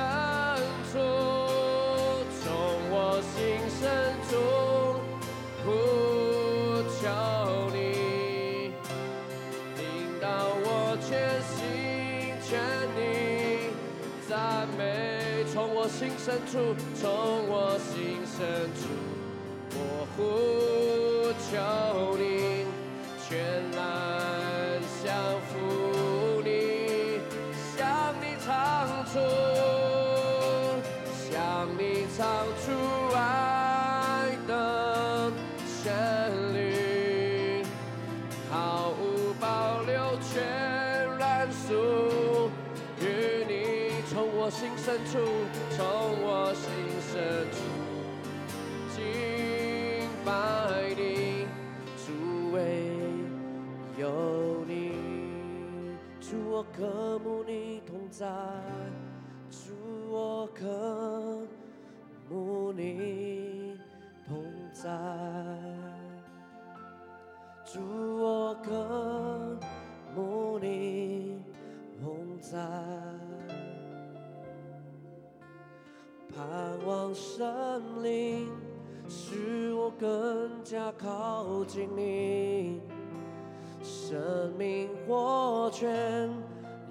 处，从我心深处呼求你。引导我全心全意赞美，从我心深处，从我心深处，我呼求你，绚烂渴慕你同在，主我渴慕你同在，主我渴慕你。同在，盼望生灵使我更加靠近你，生命活泉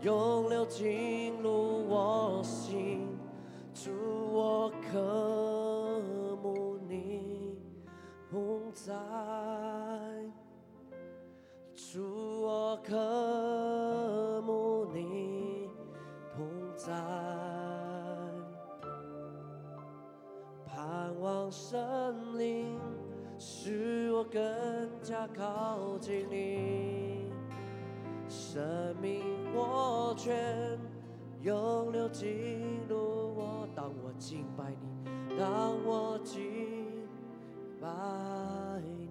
涌流进入我心，主我渴慕你同在，主我渴慕。在盼望生灵，使我更加靠近你，生命活泉永流进入我。当我敬拜你，当我敬拜你。